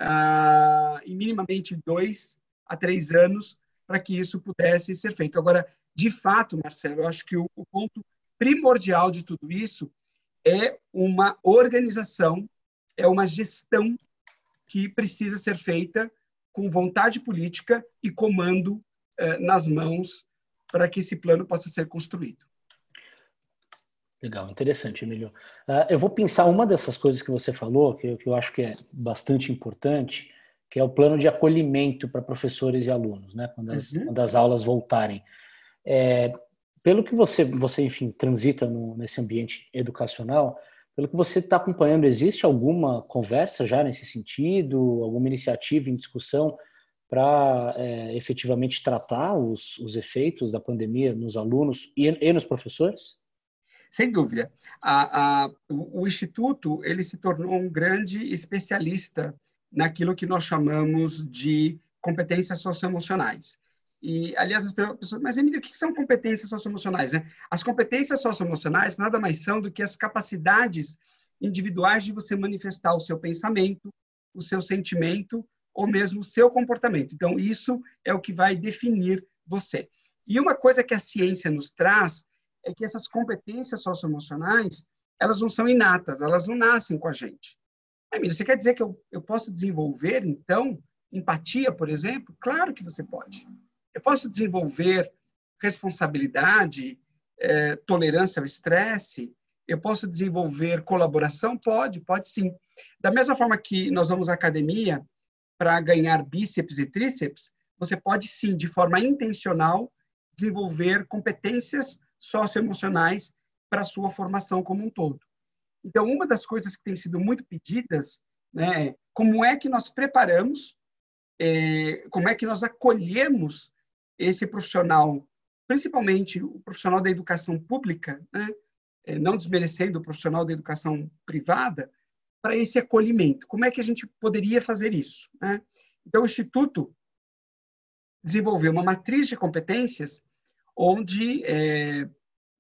ah, em minimamente dois a três anos para que isso pudesse ser feito. Agora, de fato, Marcelo, eu acho que o, o ponto primordial de tudo isso é uma organização é uma gestão que precisa ser feita com vontade política e comando eh, nas mãos para que esse plano possa ser construído. Legal, interessante, Emílio. Uh, eu vou pensar uma dessas coisas que você falou, que eu, que eu acho que é bastante importante, que é o plano de acolhimento para professores e alunos, né? Quando as, uhum. quando as aulas voltarem. É, pelo que você, você enfim, transita no, nesse ambiente educacional, pelo que você está acompanhando, existe alguma conversa já nesse sentido, alguma iniciativa em discussão para é, efetivamente tratar os, os, efeitos da pandemia nos alunos e, e nos professores? Sem dúvida. A, a, o, o, Instituto ele se tornou um grande especialista naquilo que nós chamamos de competências socioemocionais. E, aliás, as pessoas, mas Emílio, o que são competências socioemocionais? Né? As competências socioemocionais nada mais são do que as capacidades individuais de você manifestar o seu pensamento, o seu sentimento ou mesmo o seu comportamento. Então, isso é o que vai definir você. E uma coisa que a ciência nos traz é que essas competências socioemocionais, elas não são inatas, elas não nascem com a gente. Emílio, você quer dizer que eu, eu posso desenvolver, então, empatia, por exemplo? Claro que você pode. Eu posso desenvolver responsabilidade, é, tolerância ao estresse? Eu posso desenvolver colaboração? Pode, pode sim. Da mesma forma que nós vamos à academia para ganhar bíceps e tríceps, você pode sim, de forma intencional, desenvolver competências socioemocionais para a sua formação como um todo. Então, uma das coisas que tem sido muito pedidas, né, é como é que nós preparamos, é, como é que nós acolhemos esse profissional, principalmente o profissional da educação pública, né, é, não desmerecendo o profissional da educação privada, para esse acolhimento. Como é que a gente poderia fazer isso? Né? Então, o Instituto desenvolveu uma matriz de competências onde, é,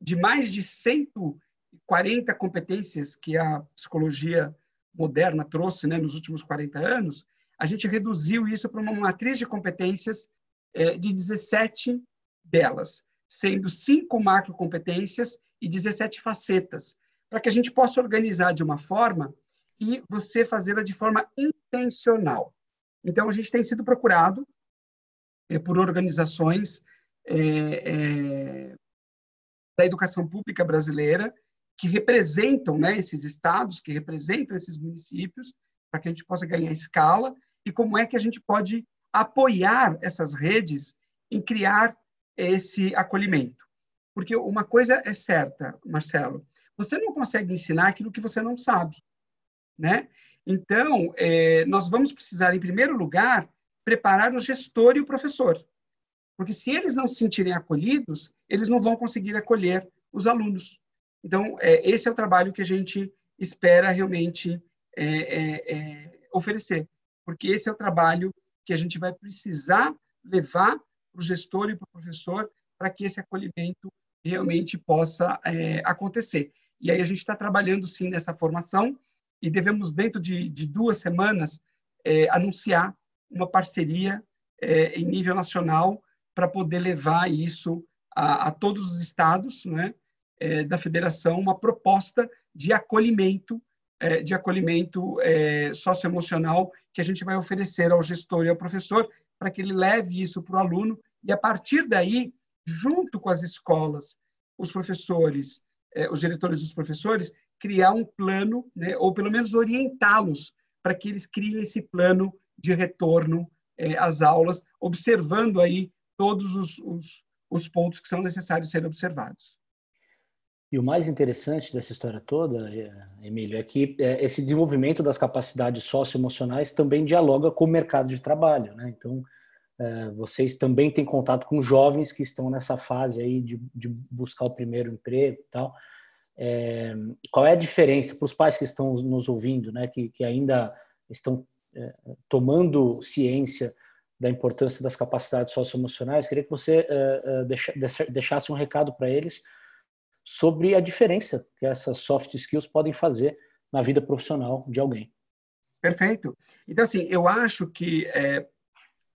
de mais de 140 competências que a psicologia moderna trouxe né, nos últimos 40 anos, a gente reduziu isso para uma matriz de competências é, de 17 delas, sendo cinco macrocompetências e 17 facetas, para que a gente possa organizar de uma forma e você fazê-la de forma intencional. Então, a gente tem sido procurado é, por organizações é, é, da educação pública brasileira que representam né, esses estados, que representam esses municípios, para que a gente possa ganhar escala e como é que a gente pode apoiar essas redes em criar esse acolhimento. Porque uma coisa é certa, Marcelo, você não consegue ensinar aquilo que você não sabe, né? Então, é, nós vamos precisar, em primeiro lugar, preparar o gestor e o professor. Porque se eles não se sentirem acolhidos, eles não vão conseguir acolher os alunos. Então, é, esse é o trabalho que a gente espera realmente é, é, é oferecer. Porque esse é o trabalho que a gente vai precisar levar para o gestor e para o professor para que esse acolhimento realmente possa é, acontecer. E aí a gente está trabalhando, sim, nessa formação e devemos, dentro de, de duas semanas, é, anunciar uma parceria em nível nacional para poder levar isso a, a, todos os estados né, é, da federação, uma proposta de acolhimento, é, de acolhimento é, socioemocional que a gente vai oferecer ao gestor e ao professor para que ele leve isso para o aluno e, a partir daí, junto com as escolas, os professores, é, os diretores dos professores, criar um plano, né, ou pelo menos orientá-los para que eles criem esse plano de retorno é, às aulas, observando aí todos os, os, os pontos que são necessários serem observados. E o mais interessante dessa história toda, é, Emílio, é que é, esse desenvolvimento das capacidades socioemocionais também dialoga com o mercado de trabalho. Né? Então, vocês também têm contato com jovens que estão nessa fase aí de, de buscar o primeiro emprego e tal. É, qual é a diferença para os pais que estão nos ouvindo, né, que, que ainda estão é, tomando ciência da importância das capacidades socioemocionais? Queria que você é deixa, deixasse um recado para eles sobre a diferença que essas soft skills podem fazer na vida profissional de alguém. Perfeito. Então, assim, eu acho que é,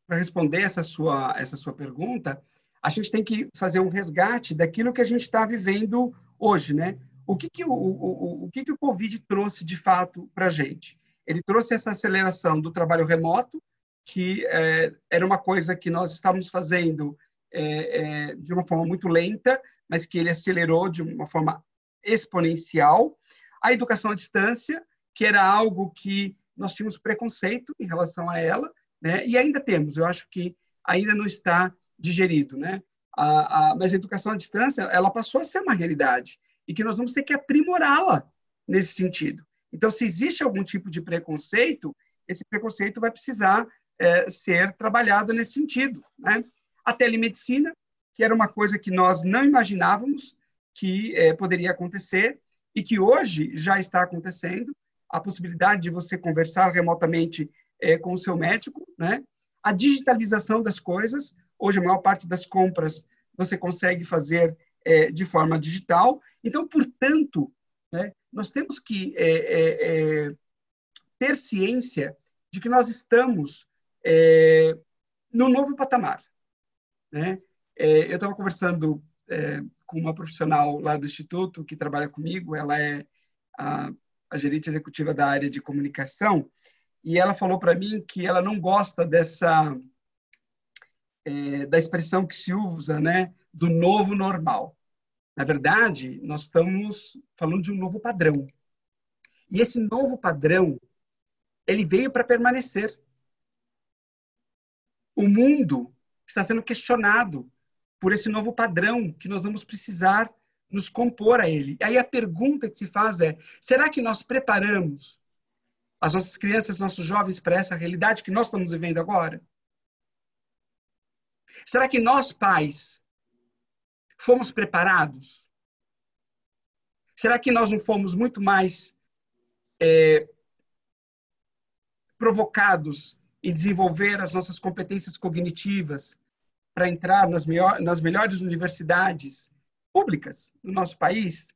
para responder essa sua essa sua pergunta, a gente tem que fazer um resgate daquilo que a gente está vivendo hoje, né? O que que o, o, o, que que o Covid trouxe de fato para a gente? Ele trouxe essa aceleração do trabalho remoto, que é, era uma coisa que nós estávamos fazendo é, é, de uma forma muito lenta, mas que ele acelerou de uma forma exponencial. A educação à distância, que era algo que nós tínhamos preconceito em relação a ela, né? E ainda temos. Eu acho que ainda não está digerido, né? A, a, mas a educação à distância, ela passou a ser uma realidade e que nós vamos ter que aprimorá-la nesse sentido. Então, se existe algum tipo de preconceito, esse preconceito vai precisar é, ser trabalhado nesse sentido. Né? A telemedicina, que era uma coisa que nós não imaginávamos que é, poderia acontecer e que hoje já está acontecendo, a possibilidade de você conversar remotamente é, com o seu médico, né? A digitalização das coisas, hoje a maior parte das compras você consegue fazer é, de forma digital. Então, portanto, né, nós temos que é, é, é ter ciência de que nós estamos é, no novo patamar. Né? É, eu estava conversando com uma profissional lá do Instituto que trabalha comigo, ela é a, a gerente executiva da área de comunicação, e ela falou para mim que ela não gosta dessa é, da expressão que se usa, né, do novo normal. Na verdade, nós estamos falando de um novo padrão. E esse novo padrão, ele veio para permanecer. O mundo está sendo questionado por esse novo padrão que nós vamos precisar nos compor a ele. Aí a pergunta que se faz é: será que nós preparamos as nossas crianças, nossos jovens para essa realidade que nós estamos vivendo agora? Será que nós, pais, Fomos preparados? Será que nós não fomos muito mais é, provocados em desenvolver as nossas competências cognitivas para entrar nas, melhor, nas melhores universidades públicas do nosso país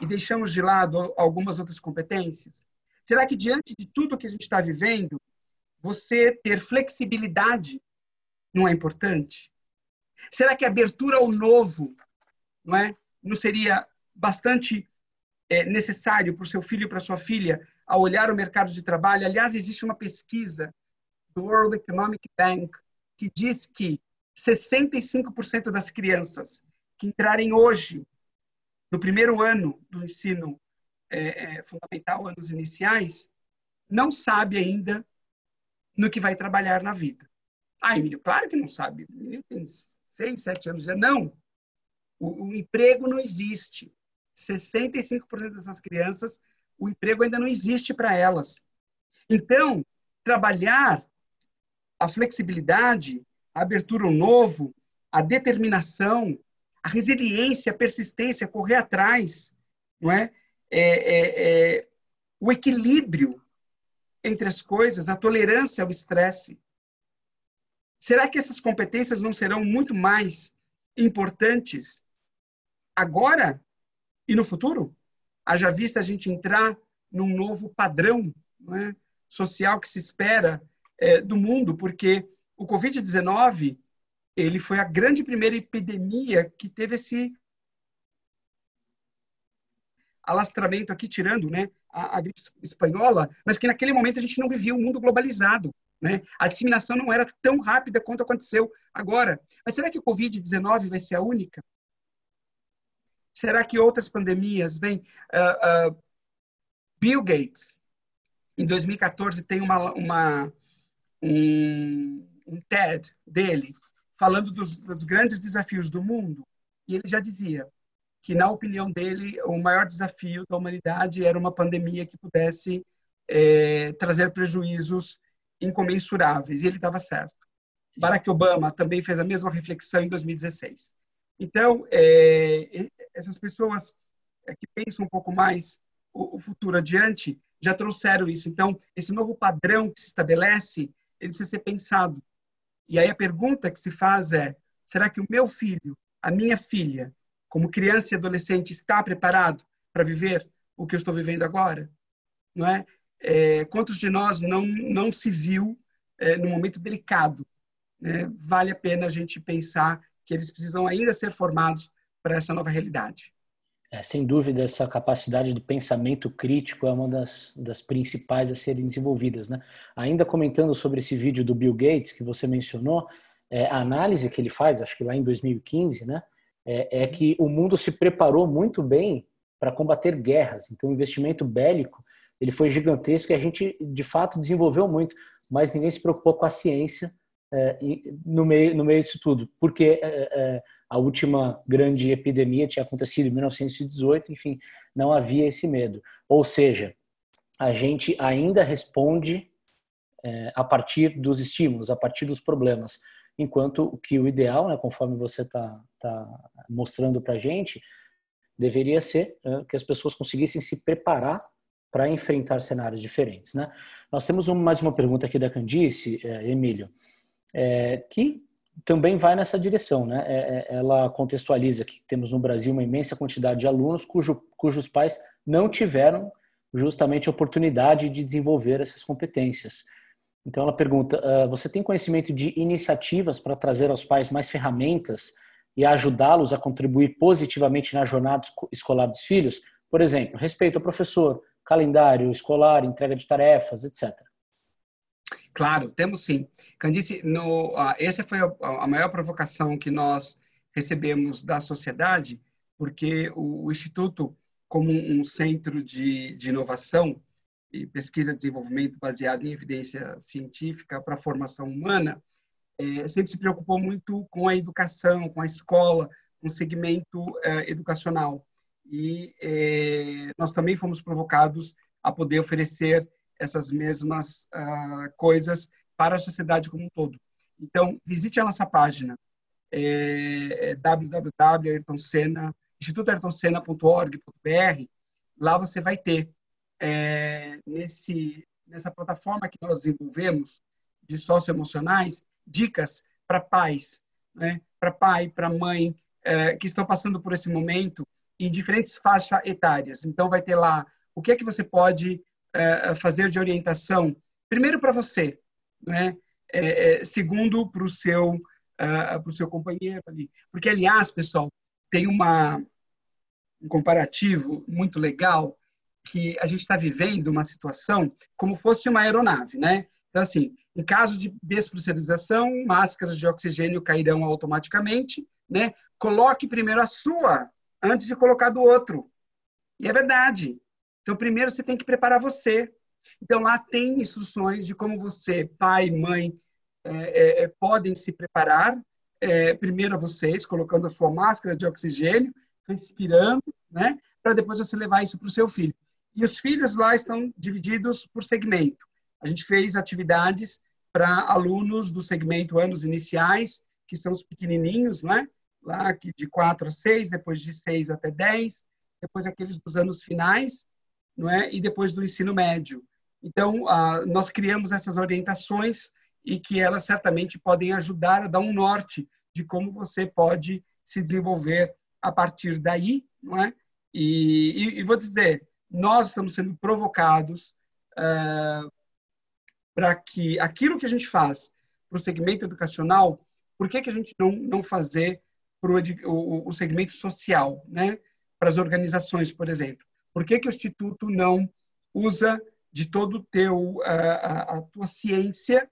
e deixamos de lado algumas outras competências? Será que diante de tudo que a gente está vivendo, você ter flexibilidade não é importante? Será que a abertura ao novo não é? Não seria bastante é, necessário para o seu filho e para sua filha a olhar o mercado de trabalho? Aliás, existe uma pesquisa do World Economic Bank que diz que 65% das crianças que entrarem hoje no primeiro ano do ensino é, é, fundamental, anos iniciais, não sabe ainda no que vai trabalhar na vida. Ah, Emílio, claro que não sabe. Ele tem seis, sete anos. Já não. O, o emprego não existe. 65% dessas crianças, o emprego ainda não existe para elas. Então, trabalhar a flexibilidade, a abertura ao novo, a determinação, a resiliência, a persistência, correr atrás, não é? é, é, é o equilíbrio entre as coisas, a tolerância ao estresse. Será que essas competências não serão muito mais importantes agora e no futuro? Haja vista a gente entrar num novo padrão é? social que se espera é, do mundo, porque o Covid-19 ele foi a grande primeira epidemia que teve esse alastramento aqui, tirando né, a, a gripe espanhola, mas que naquele momento a gente não vivia um mundo globalizado. Né? A disseminação não era tão rápida quanto aconteceu agora. Mas será que o Covid-19 vai ser a única? Será que outras pandemias vêm? Uh, uh, Bill Gates, em 2014, tem uma, uma um, um, TED dele falando dos, dos grandes desafios do mundo. E ele já dizia que, na opinião dele, o maior desafio da humanidade era uma pandemia que pudesse é, trazer prejuízos incomensuráveis. E ele estava certo. Barack Obama também fez a mesma reflexão em 2016. Então, é, essas pessoas é, que pensam um pouco mais o, o, futuro adiante já trouxeram isso. Então, esse novo padrão que se estabelece, ele precisa ser pensado. E aí a pergunta que se faz é: será que o meu filho, a minha filha, como criança e adolescente, está preparado para viver o que eu estou vivendo agora? Não é? é quantos de nós não não se viu é, momento delicado? Né? Vale a pena a gente pensar que eles precisam ainda ser formados para essa nova realidade. É, sem dúvida, essa capacidade de pensamento crítico é uma das, das principais a serem desenvolvidas. Né? Ainda comentando sobre esse vídeo do Bill Gates que você mencionou, é, a análise que ele faz, acho que lá em 2015, né, é, é que o mundo se preparou muito bem para combater guerras. Então, o investimento bélico ele foi gigantesco e a gente, de fato, desenvolveu muito, mas ninguém se preocupou com a ciência é, no, meio, no meio disso tudo, porque é, é, a última grande epidemia tinha acontecido em 1918, enfim, não havia esse medo. Ou seja, a gente ainda responde é, a partir dos estímulos, a partir dos problemas, enquanto que o ideal, né, conforme você está tá mostrando para a gente, deveria ser é, que as pessoas conseguissem se preparar para enfrentar cenários diferentes. Né? Nós temos um, mais uma pergunta aqui da Candice, é, Emílio é, que também vai nessa direção. Né? É, é, ela contextualiza que temos no Brasil uma imensa quantidade de alunos cujo, cujos pais não tiveram justamente a oportunidade de desenvolver essas competências. Então ela pergunta: uh, você tem conhecimento de iniciativas para trazer aos pais mais ferramentas e ajudá-los a contribuir positivamente na jornada escolar dos filhos? Por exemplo, respeito ao professor, calendário escolar, entrega de tarefas, etc. Claro, temos sim. Candice, no, uh, essa foi a, a, maior provocação que nós recebemos da sociedade, porque o, o Instituto, como um centro de, de inovação e pesquisa e desenvolvimento baseado em evidência científica para a formação humana, é, sempre se preocupou muito com a educação, com a escola, com o segmento é, educacional. E é, nós também fomos provocados a poder oferecer essas mesmas uh, coisas para a sociedade como um todo. Então, visite a nossa página, é, é. Lá você vai ter, é, nesse, nessa plataforma que nós desenvolvemos de socioemocionais, dicas para pais, né? para pai, para mãe, é, que estão passando por esse momento em diferentes faixas etárias. Então, vai ter lá o que é que você pode uh, fazer de orientação? Primeiro para você, né? É, é, segundo para o seu uh, para o seu companheiro ali, porque aliás, pessoal, tem uma um comparativo muito legal que a gente está vivendo uma situação como fosse uma aeronave, né? Então assim, em caso de despressurização, máscaras de oxigênio cairão automaticamente, né? Coloque primeiro a sua antes de colocar do outro. E é verdade. Então, primeiro você tem que preparar você. Então, lá tem instruções de como você, pai, mãe, é, é, é, podem se preparar. É, primeiro a vocês, colocando a sua máscara de oxigênio, respirando, né? Para depois você levar isso para o seu filho. E os filhos lá estão divididos por segmento. A gente fez atividades para alunos do segmento anos iniciais, que são os pequenininhos, né? Lá de 4 a 6, depois de 6 até 10, depois aqueles dos anos finais, não é? E depois do ensino médio. Então, ah, nós criamos essas orientações e que elas certamente podem ajudar a dar um norte de como você pode se desenvolver a partir daí, não é? E, e, e vou dizer, nós estamos sendo provocados uh, para que aquilo que a gente faz para o segmento educacional, por que, que a gente não, não fazer para o, o segmento social, né? para as organizações, por exemplo? Por que, que o Instituto não usa de todo o teu, a, a tua ciência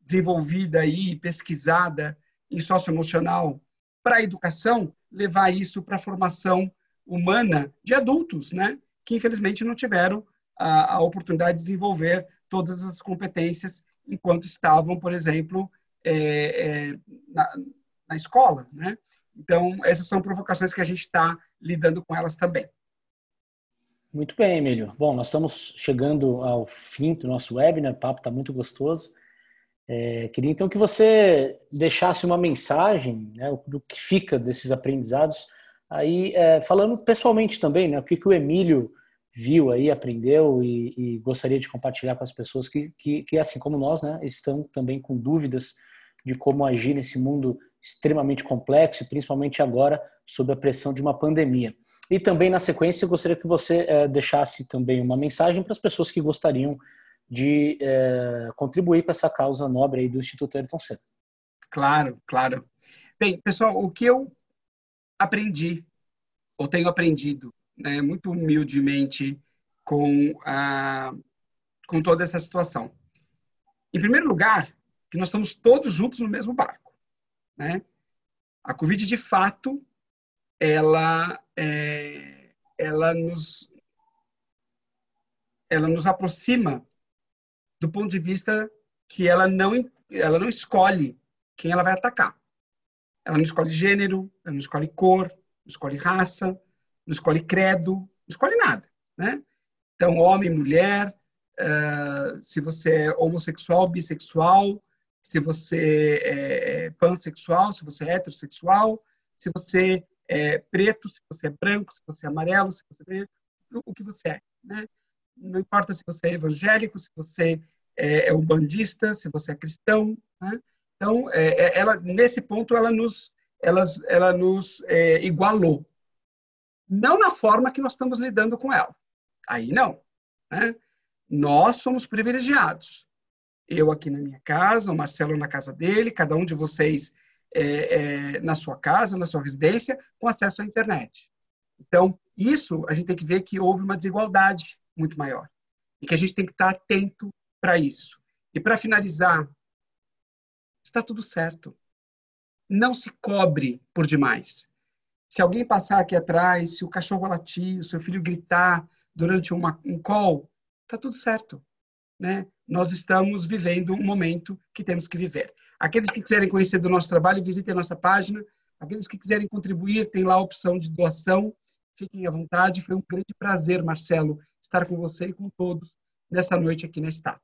desenvolvida aí, pesquisada em socioemocional para a educação, levar isso para a formação humana de adultos, né? Que infelizmente não tiveram a, a oportunidade de desenvolver todas as competências enquanto estavam, por exemplo, é, é, na, na, escola, né? Então, essas são provocações que a gente está lidando com elas também. Muito bem, Emílio. Bom, nós estamos chegando ao fim do nosso webinar, o papo está muito gostoso. É, queria então que você deixasse uma mensagem né, do que fica desses aprendizados, aí é, falando pessoalmente também, né, o que, que o Emílio viu aí, aprendeu e, e, gostaria de compartilhar com as pessoas que, que, que, assim como nós, né, estão também com dúvidas de como agir nesse mundo extremamente complexo, principalmente agora sob a pressão de uma pandemia. E também na sequência eu gostaria que você é, deixasse também uma mensagem para as pessoas que gostariam de é, contribuir para essa causa nobre aí do Instituto Ayrton Senna. Claro, claro. Bem, pessoal, o que eu aprendi, ou tenho aprendido né, muito humildemente com, a, com toda essa situação. Em primeiro lugar, que nós estamos todos juntos no mesmo barco. Né? A Covid, de fato, ela, é, ela, nos, ela nos aproxima do ponto de vista que ela não, ela não escolhe quem ela vai atacar. Ela não escolhe gênero, ela não escolhe cor, não escolhe raça, não escolhe credo, não escolhe nada, né? Então, homem, mulher, uh, se você é homossexual, bissexual, se você é, é pansexual, se você é heterossexual, se você é preto, se você é branco, se você é amarelo, se você é o que você é, né? Não importa se você é evangélico, se você é, é umbandista, se você é cristão, né? Então, é, é ela nesse ponto ela nos, ela, ela nos é, igualou, não na forma que nós estamos lidando com ela. Aí não. Né? Nós somos privilegiados. Eu aqui na minha casa, o Marcelo na casa dele, cada um de vocês é, é, na sua casa, na sua residência, com acesso à internet. Então, isso a gente tem que ver que houve uma desigualdade muito maior. E que a gente tem que estar atento para isso. E para finalizar, está tudo certo. Não se cobre por demais. Se alguém passar aqui atrás, se o cachorro latir, o seu filho gritar durante uma, um call, está tudo certo. Né? Nós estamos vivendo um momento que temos que viver. Aqueles que quiserem conhecer do nosso trabalho, visitem a nossa página. Aqueles que quiserem contribuir, tem lá a opção de doação. Fiquem à vontade. Foi um grande prazer, Marcelo, estar com você e com todos nessa noite aqui na estátua.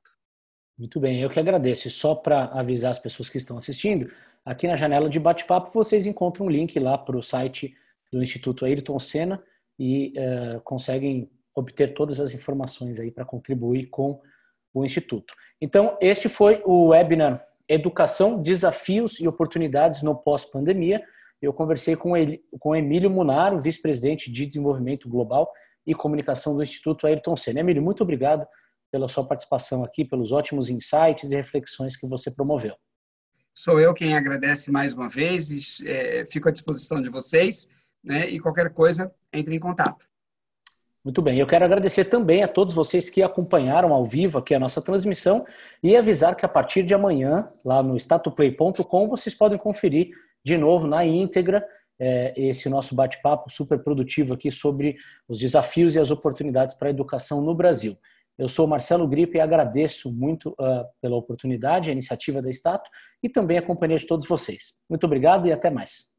Muito bem, eu que agradeço. Só para avisar as pessoas que estão assistindo, Aqui na janela de bate-papo vocês encontram um link lá para o site do Instituto Ayrton Senna e uh, conseguem obter todas as informações aí para contribuir com o Instituto. Então, este foi o webinar Educação, Desafios e Oportunidades no Pós-Pandemia. Eu conversei com, ele, com Emílio Munaro, vice-presidente de Desenvolvimento Global e Comunicação do Instituto Ayrton Senna. Emílio, muito obrigado pela sua participação aqui, pelos ótimos insights e reflexões que você promoveu. Sou eu quem agradece mais uma vez, e, é, fico à disposição de vocês, né, e qualquer coisa, entre em contato. Muito bem, eu quero agradecer também a todos vocês que acompanharam ao vivo aqui a nossa transmissão e avisar que a partir de amanhã, lá no statuplay.com, vocês podem conferir de novo na íntegra é, esse nosso bate-papo super produtivo aqui sobre os desafios e as oportunidades para a educação no Brasil. Eu sou Marcelo Gripe e agradeço muito uh, pela oportunidade, a iniciativa da Stato e também a companhia de todos vocês. Muito obrigado e até mais.